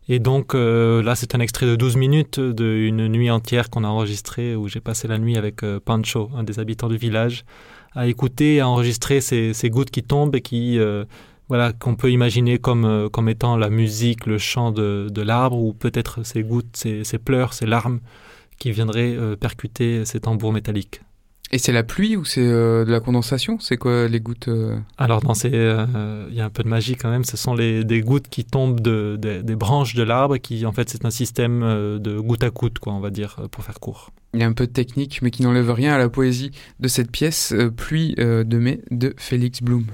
Et donc euh, là, c'est un extrait de 12 minutes d'une nuit entière qu'on a enregistrée où j'ai passé la nuit avec euh, Pancho, un des habitants du village, à écouter, à enregistrer ces, gouttes qui tombent et qui, euh, voilà, qu'on peut imaginer comme, comme étant la musique, le chant de, de l'arbre, ou peut-être ces gouttes, ces, ces, pleurs, ces larmes qui viendraient percuter ces tambours métalliques. Et c'est la pluie ou c'est euh, de la condensation? C'est quoi les gouttes euh... Alors, il euh, y a un peu de magie quand même. Ce sont les, des gouttes qui tombent de, de, des branches de l'arbre, qui en fait c'est un système euh, de goutte à goutte, quoi, on va dire, pour faire court. Il y a un peu de technique, mais qui n'enlève rien à la poésie de cette pièce, euh, Pluie de mai de Félix Blum.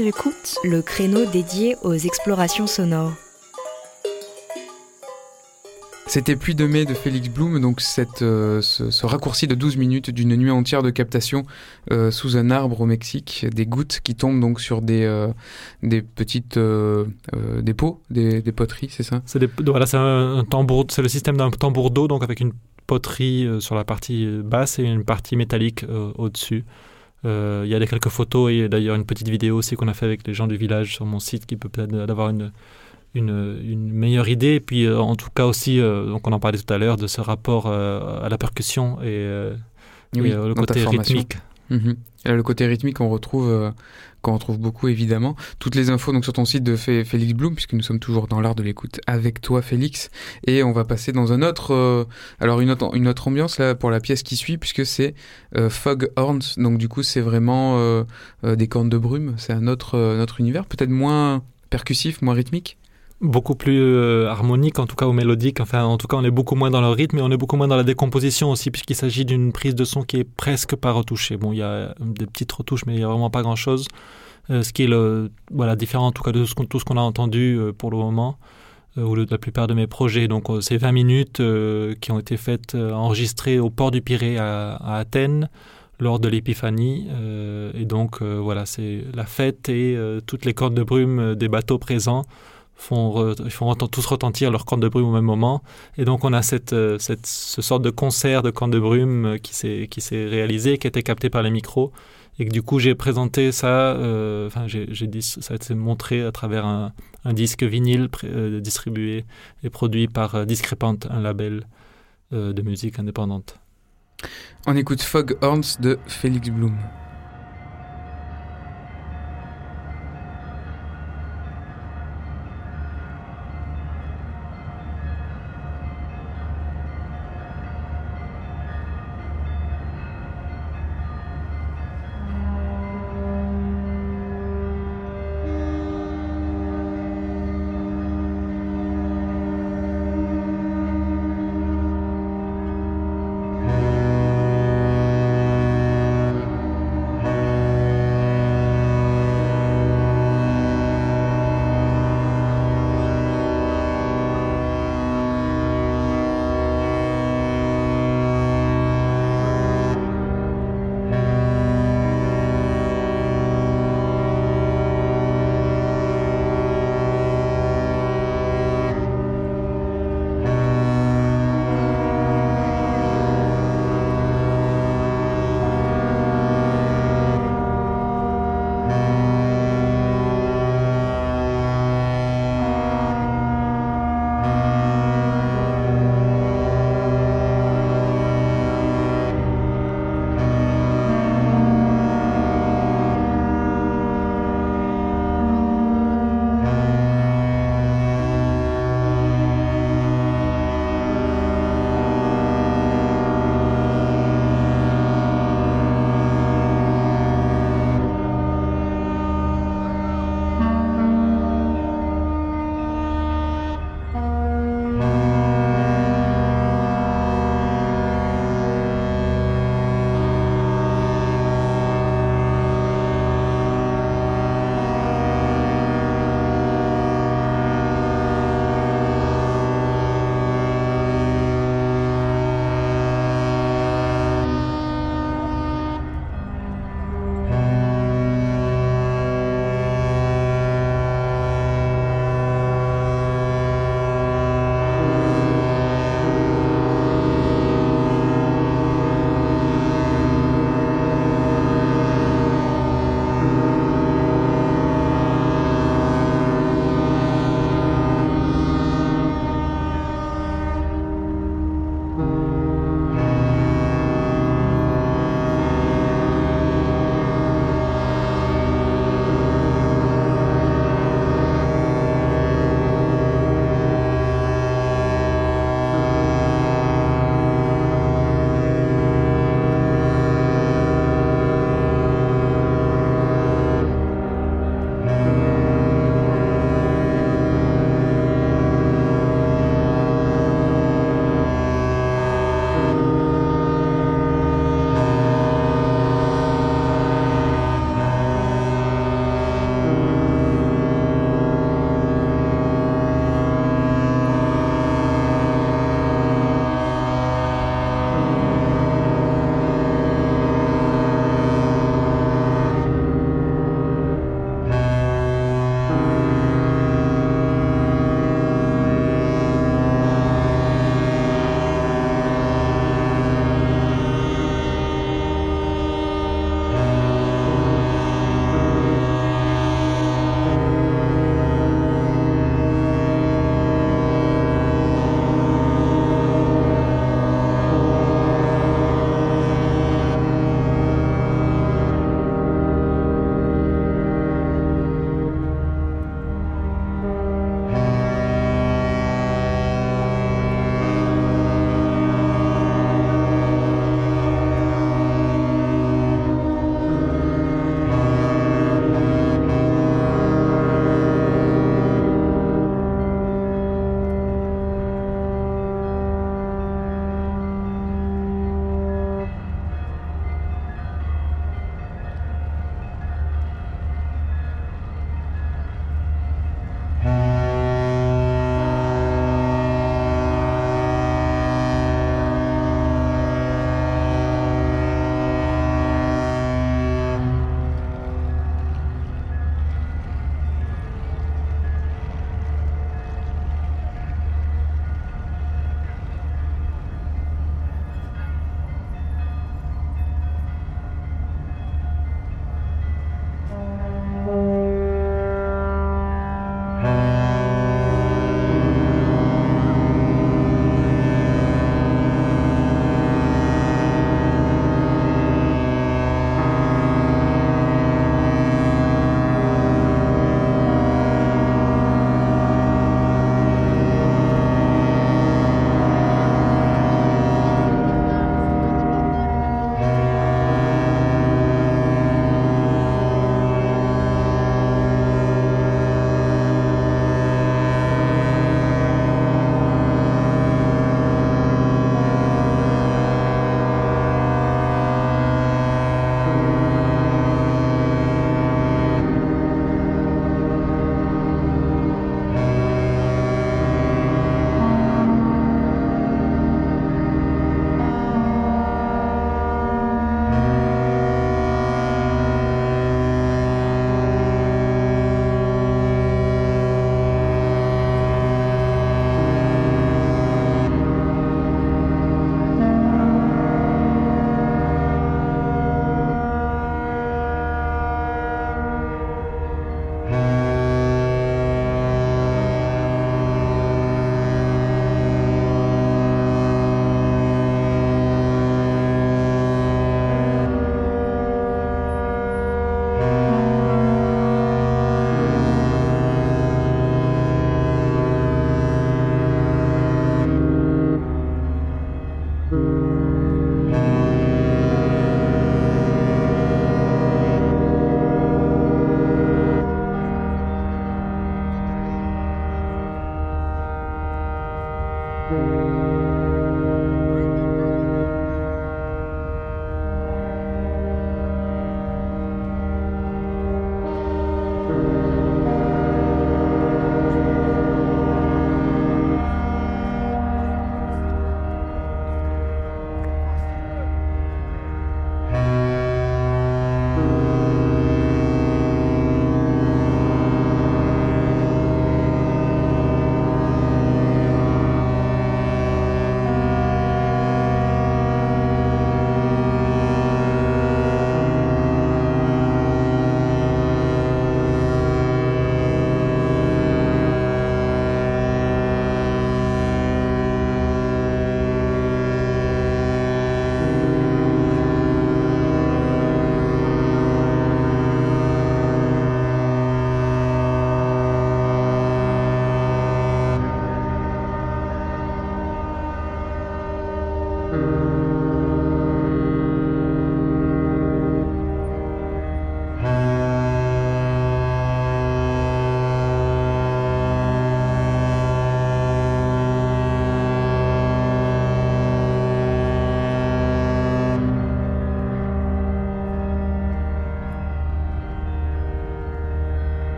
De l'écoute, le créneau dédié aux explorations sonores. C'était Pluie de mai de Félix Blum, donc cette, euh, ce, ce raccourci de 12 minutes d'une nuit entière de captation euh, sous un arbre au Mexique, des gouttes qui tombent donc sur des, euh, des petites des pots, des, des poteries, c'est ça? C'est des- voilà, c'est un, un tambour, c'est le système d'un tambour d'eau, donc avec une poterie euh, sur la partie basse et une partie métallique euh, au-dessus. Euh, Il y a des quelques photos et d'ailleurs une petite vidéo aussi qu'on a fait avec les gens du village sur mon site qui peut peut-être avoir une, une, une meilleure idée. Et puis euh, en tout cas aussi, euh, donc on en parlait tout à l'heure, de ce rapport euh, à la percussion et, euh, et, euh, le côté rythmique. Mhm. Et Le côté rythmique, on retrouve, euh, qu'on retrouve beaucoup évidemment. Toutes les infos donc sur ton site de Fé- Félix Blum, puisque nous sommes toujours dans l'art de l'écoute avec toi, Félix. Et on va passer dans un autre, euh, alors une autre, ambiance là pour la pièce qui suit, puisque c'est euh, Fog Horns. Donc du coup, c'est vraiment euh, euh, des cornes de brume. C'est un autre, euh, univers, peut-être moins percussif, moins rythmique. Beaucoup plus euh, harmonique, en tout cas ou mélodique. Enfin, en tout cas, on est beaucoup moins dans le rythme et on est beaucoup moins dans la décomposition aussi, puisqu'il s'agit d'une prise de son qui est presque pas retouchée. Bon, il y a des petites retouches, mais il y a vraiment pas grand-chose. Euh, ce qui est le, voilà, différent en tout cas de ce tout ce qu'on a entendu euh, pour le moment, euh, ou le- la plupart de mes projets. Donc, euh, ces 20 minutes euh, qui ont été faites, euh, enregistrées au port du Pirée à, à Athènes lors de l'épiphanie. Euh, et donc, euh, voilà, c'est la fête et euh, toutes les cordes de brume euh, des bateaux présents font, re- tous retentir leurs cordes de brume au même moment. Et donc, on a cette, euh, ce sorte de concert de cordes de brume euh, qui s'est, réalisé, qui a été capté par les micros. Et que du coup, j'ai présenté ça, euh, enfin, j'ai, dit, ça a été montré à travers un, disque vinyle distribué et produit par Discrepant, un label de musique indépendante. On écoute Fog Horns de Félix Blum.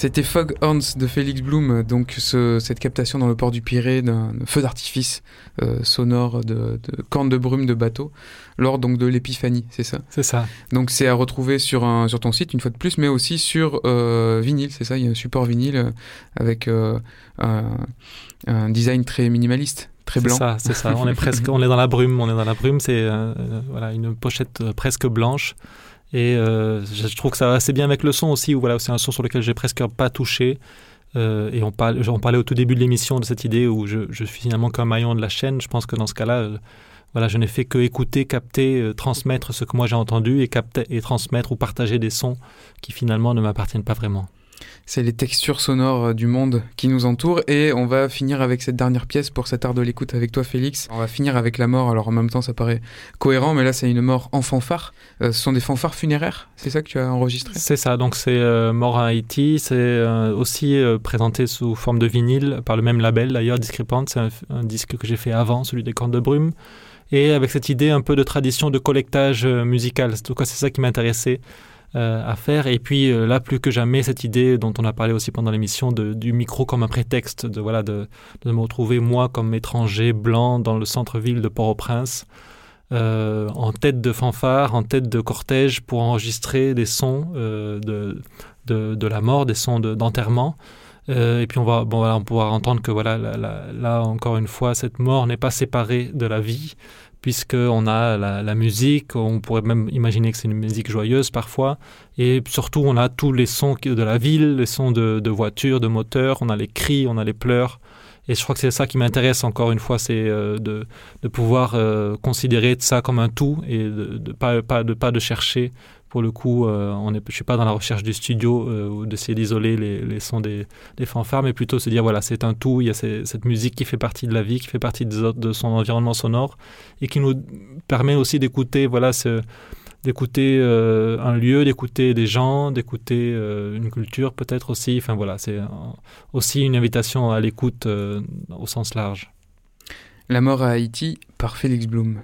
C'était Fog Horns de Félix Bloom, donc ce- cette captation dans le port du Pirée d'un feu d'artifice euh, sonore de, de cornes de brume de bateau lors donc de l'épiphanie, c'est ça? C'est ça. Donc c'est à retrouver sur, un, sur ton site une fois de plus, mais aussi sur euh, vinyle, c'est ça? Il y a un support vinyle avec euh, un, un design très minimaliste, très C'est blanc. ça, c'est ça. On est presque, on est dans la brume, on est dans la brume. C'est euh, voilà une pochette presque blanche. Et euh, je trouve que ça va assez bien avec le son aussi. Où voilà, c'est un son sur lequel j'ai presque pas touché. Euh, et on, parle, on parlait au tout début de l'émission de cette idée où je, je suis finalement qu'un maillon de la chaîne. Je pense que dans ce cas-là, euh, voilà, je n'ai fait que écouter, capter, euh, transmettre ce que moi j'ai entendu et capter et transmettre ou partager des sons qui finalement ne m'appartiennent pas vraiment. C'est les textures sonores euh, du monde qui nous entourent et on va finir avec cette dernière pièce pour cet art de l'écoute avec toi Félix. On va finir avec la mort, alors en même temps ça paraît cohérent mais là c'est une mort en fanfare. Euh, ce sont des fanfares funéraires, c'est ça que tu as enregistré? C'est ça, donc c'est euh, Mort à Haïti, c'est aussi présenté sous forme de vinyle par le même label d'ailleurs, Discrepant, c'est un, un disque que j'ai fait avant, celui des cornes de brume, et avec cette idée un peu de tradition de collectage musical, en tout cas c'est ça qui m'intéressait à faire, et puis euh, là plus que jamais cette idée dont on a parlé aussi pendant l'émission de- du micro comme un prétexte, de, voilà, de, de me retrouver moi comme étranger blanc dans le centre-ville de Port-au-Prince, euh, en tête de fanfare, en tête de cortège pour enregistrer des sons euh, de, de, de la mort, des sons de- d'enterrement. Euh, et puis on va, bon, voilà, on pourra entendre que voilà, là, là- là, encore une fois, cette mort n'est pas séparée de la vie, puisqu'on a la, la musique, on pourrait même imaginer que c'est une musique joyeuse parfois, et surtout on a tous les sons de la ville, les sons de, de voitures, de moteurs, on a les cris, on a les pleurs. Et je crois que c'est ça qui m'intéresse encore une fois, c'est euh, de, de pouvoir euh, considérer ça comme un tout et de, de pas, pas, de pas de chercher. Pour le coup, euh, on est, je suis pas dans la recherche du studio euh, ou d'essayer d'isoler les, sons des, fanfares, mais plutôt se dire voilà, c'est un tout. Il y a cette musique qui fait partie de la vie, qui fait partie de son environnement sonore et qui nous permet aussi d'écouter voilà d'écouter euh, un lieu, d'écouter des gens, d'écouter une culture peut-être aussi. Enfin voilà, c'est aussi une invitation à l'écoute au sens large. La mort à Haïti par Félix Bloom.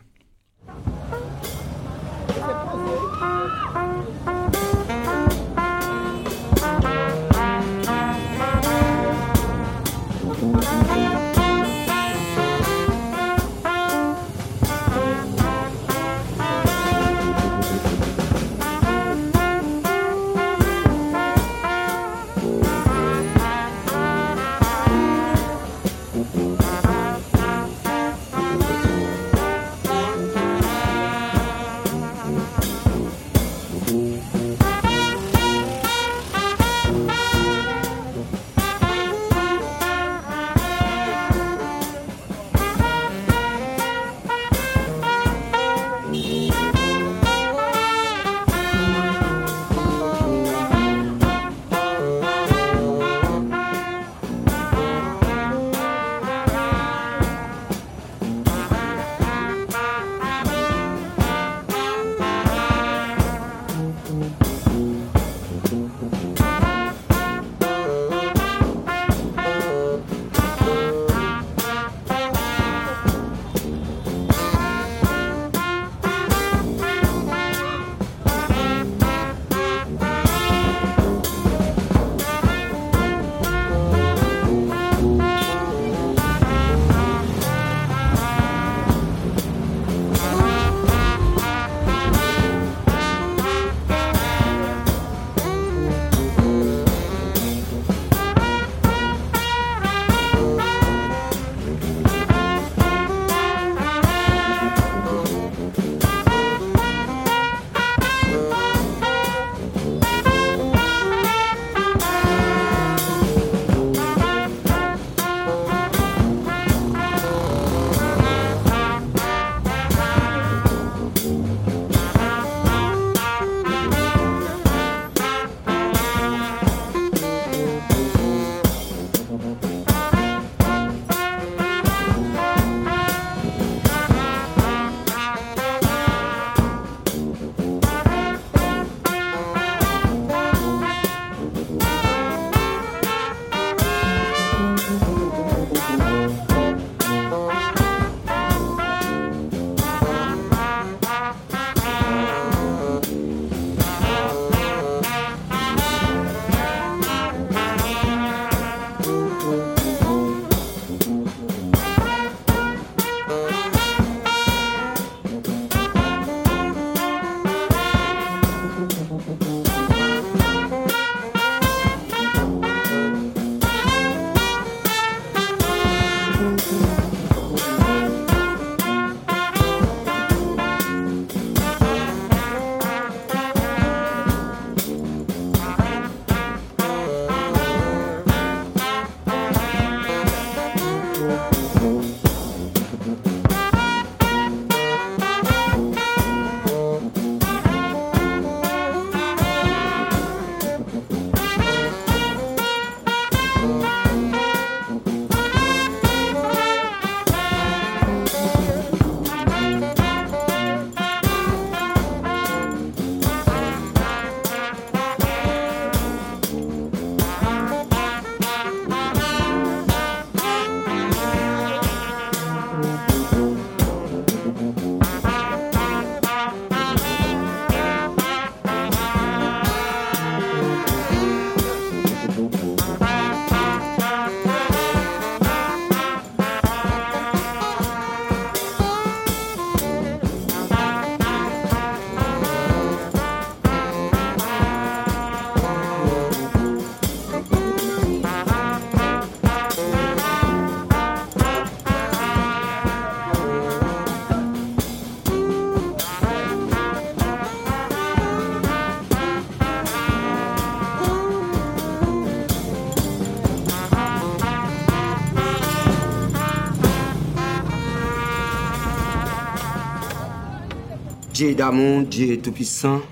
Dje damon, dje tout pisan,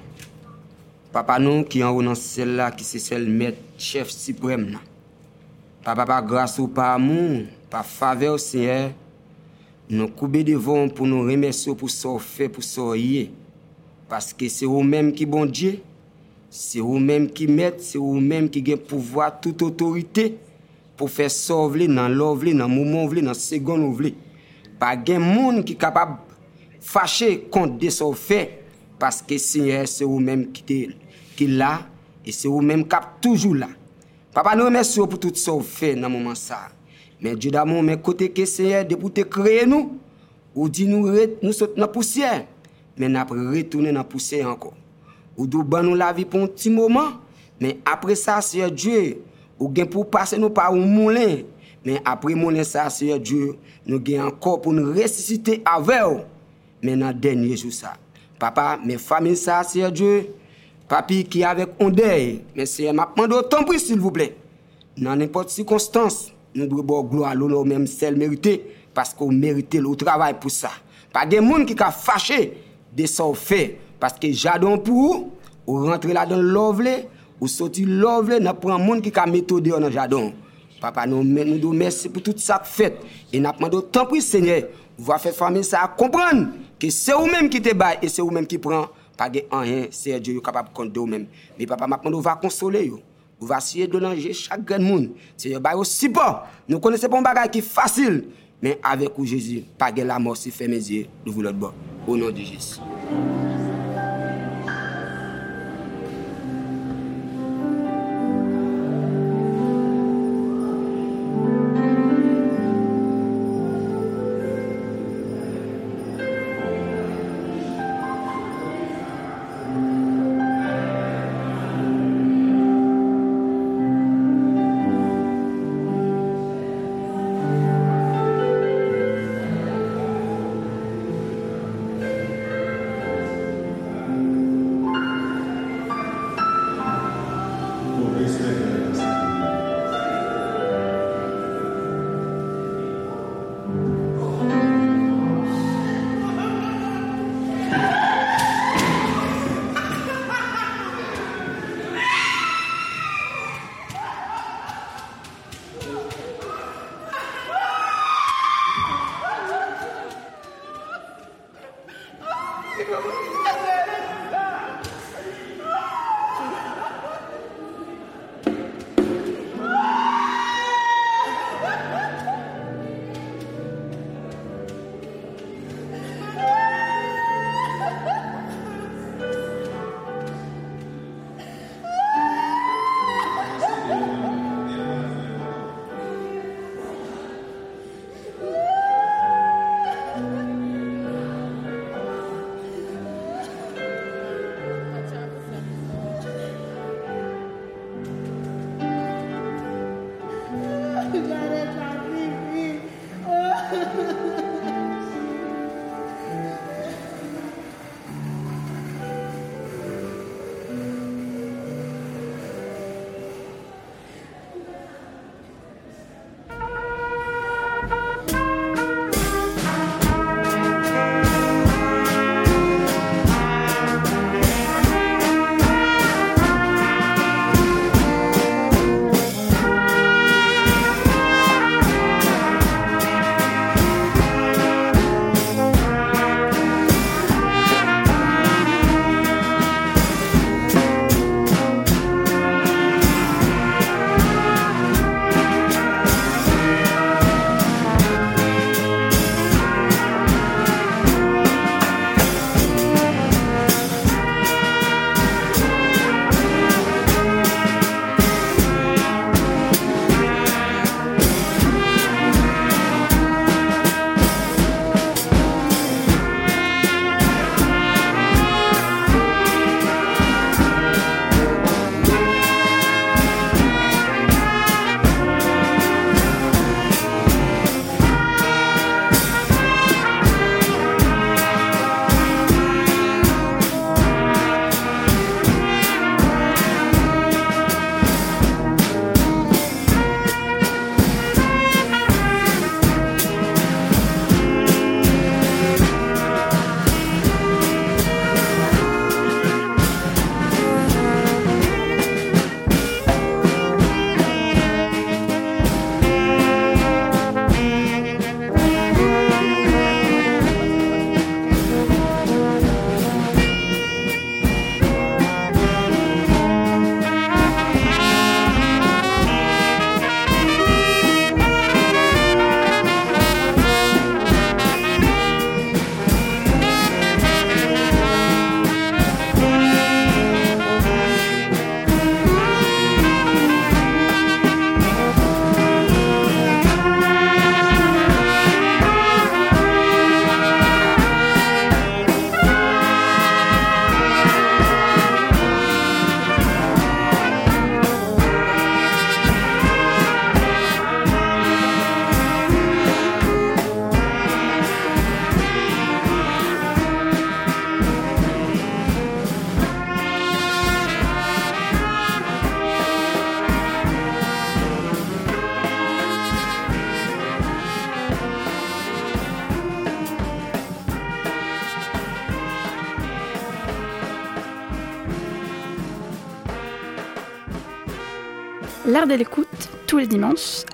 papa nou ki an ou nan sel la ki se sel met chef siprem nan. Papa pa grase ou pa amou, pa fave ou seye, nou koube devon pou nou remesyo pou so fe pou so ye. Paske se ou menm ki bon dje, se ou menm ki met, se ou menm ki gen pouvoi tout otorite pou fe so vle nan lo vle, nan moumon vle, nan segon vle. Pa gen moun ki kapab fache kont de sou fe, paske seye se ou menm ki te ki la, e se ou menm kap toujou la. Papa nou remersi ou pou tout sou fe nan mouman sa. Men djou da moun men kote ke seye de pou te kreye nou, ou di nou, ret, nou sot nan pousyè, men apre retounen nan pousyè anko. Ou dou ban nou la vi pou an ti mouman, men apre sa seye djou, ou gen pou pase nou pa ou moulen, men apre moulen sa seye djou, nou gen anko pou nou resisite avew, men nan denye jou sa. Papa, men famin sa, siye Diyo, papi ki avek ondeye, men siye mapman do tanpri, sil vouple. Nan nipot sikonstans, nou dwe bo glo alo nou menm sel merite, paske ou merite lou travay pou sa. Pa de moun ki ka fache, de sa ou fe, paske jadon pou ou, ou rentre la don lovle, ou soti lovle, nan pran moun ki ka metode yo nan jadon. Papa, nou men nou do mersi pou tout sa k fet, e napman do tanpri, Senye, ou va fe famin sa a kompran, que c'est vous-même qui te baille et c'est vous-même qui prend. Pas de rien, c'est Dieu qui est capable de compter vous-même. Mais papa, m'a demandé, va consoler vous. Vous va essayer de langer chaque grand monde. C'est aussi bon. Nous connaissons pas un bagage qui est facile. Mais avec vous, Jésus, pas de la mort, si fait mes yeux, nous voulons le bon. Au nom de Jésus.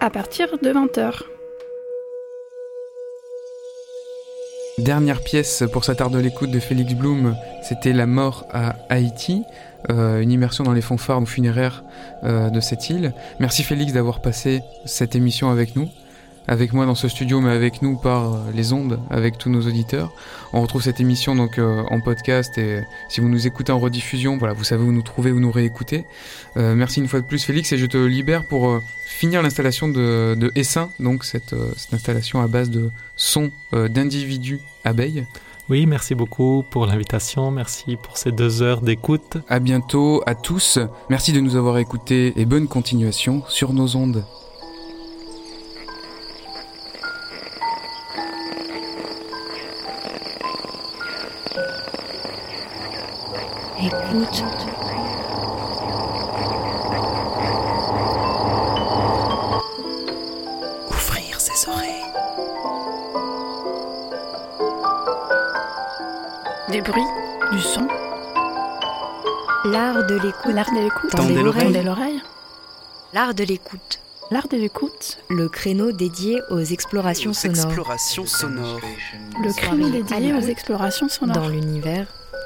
À partir de 20h. Dernière pièce pour cet art de l'écoute de Félix Blum, c'était La mort à Haïti, euh, une immersion dans les fanfares funéraires euh, de cette île. Merci Félix d'avoir passé cette émission avec nous, avec moi dans ce studio, mais avec nous par euh, les ondes, avec tous nos auditeurs. On retrouve cette émission donc euh, en podcast et si vous nous écoutez en rediffusion, voilà, vous savez où nous trouver, où nous réécouter. Euh, merci une fois de plus Félix et je te libère pour euh, finir l'installation de, de Essin, donc cette, euh, cette installation à base de sons euh, d'individus abeilles. Oui, merci beaucoup pour l'invitation, merci pour ces deux heures d'écoute. À bientôt à tous, merci de nous avoir écoutés et bonne continuation sur nos ondes. Écoute. Ouvrir ses oreilles. Des bruits, du son. L'art de l'écoute. L'art de l'écoute. Tendez l'oreille. Tendez l'oreille. L'art de l'écoute. L'art de l'écoute. Le créneau dédié aux explorations Aux sonores. explorations sonores. Le créneau dédié aux explorations sonores. Dans l'univers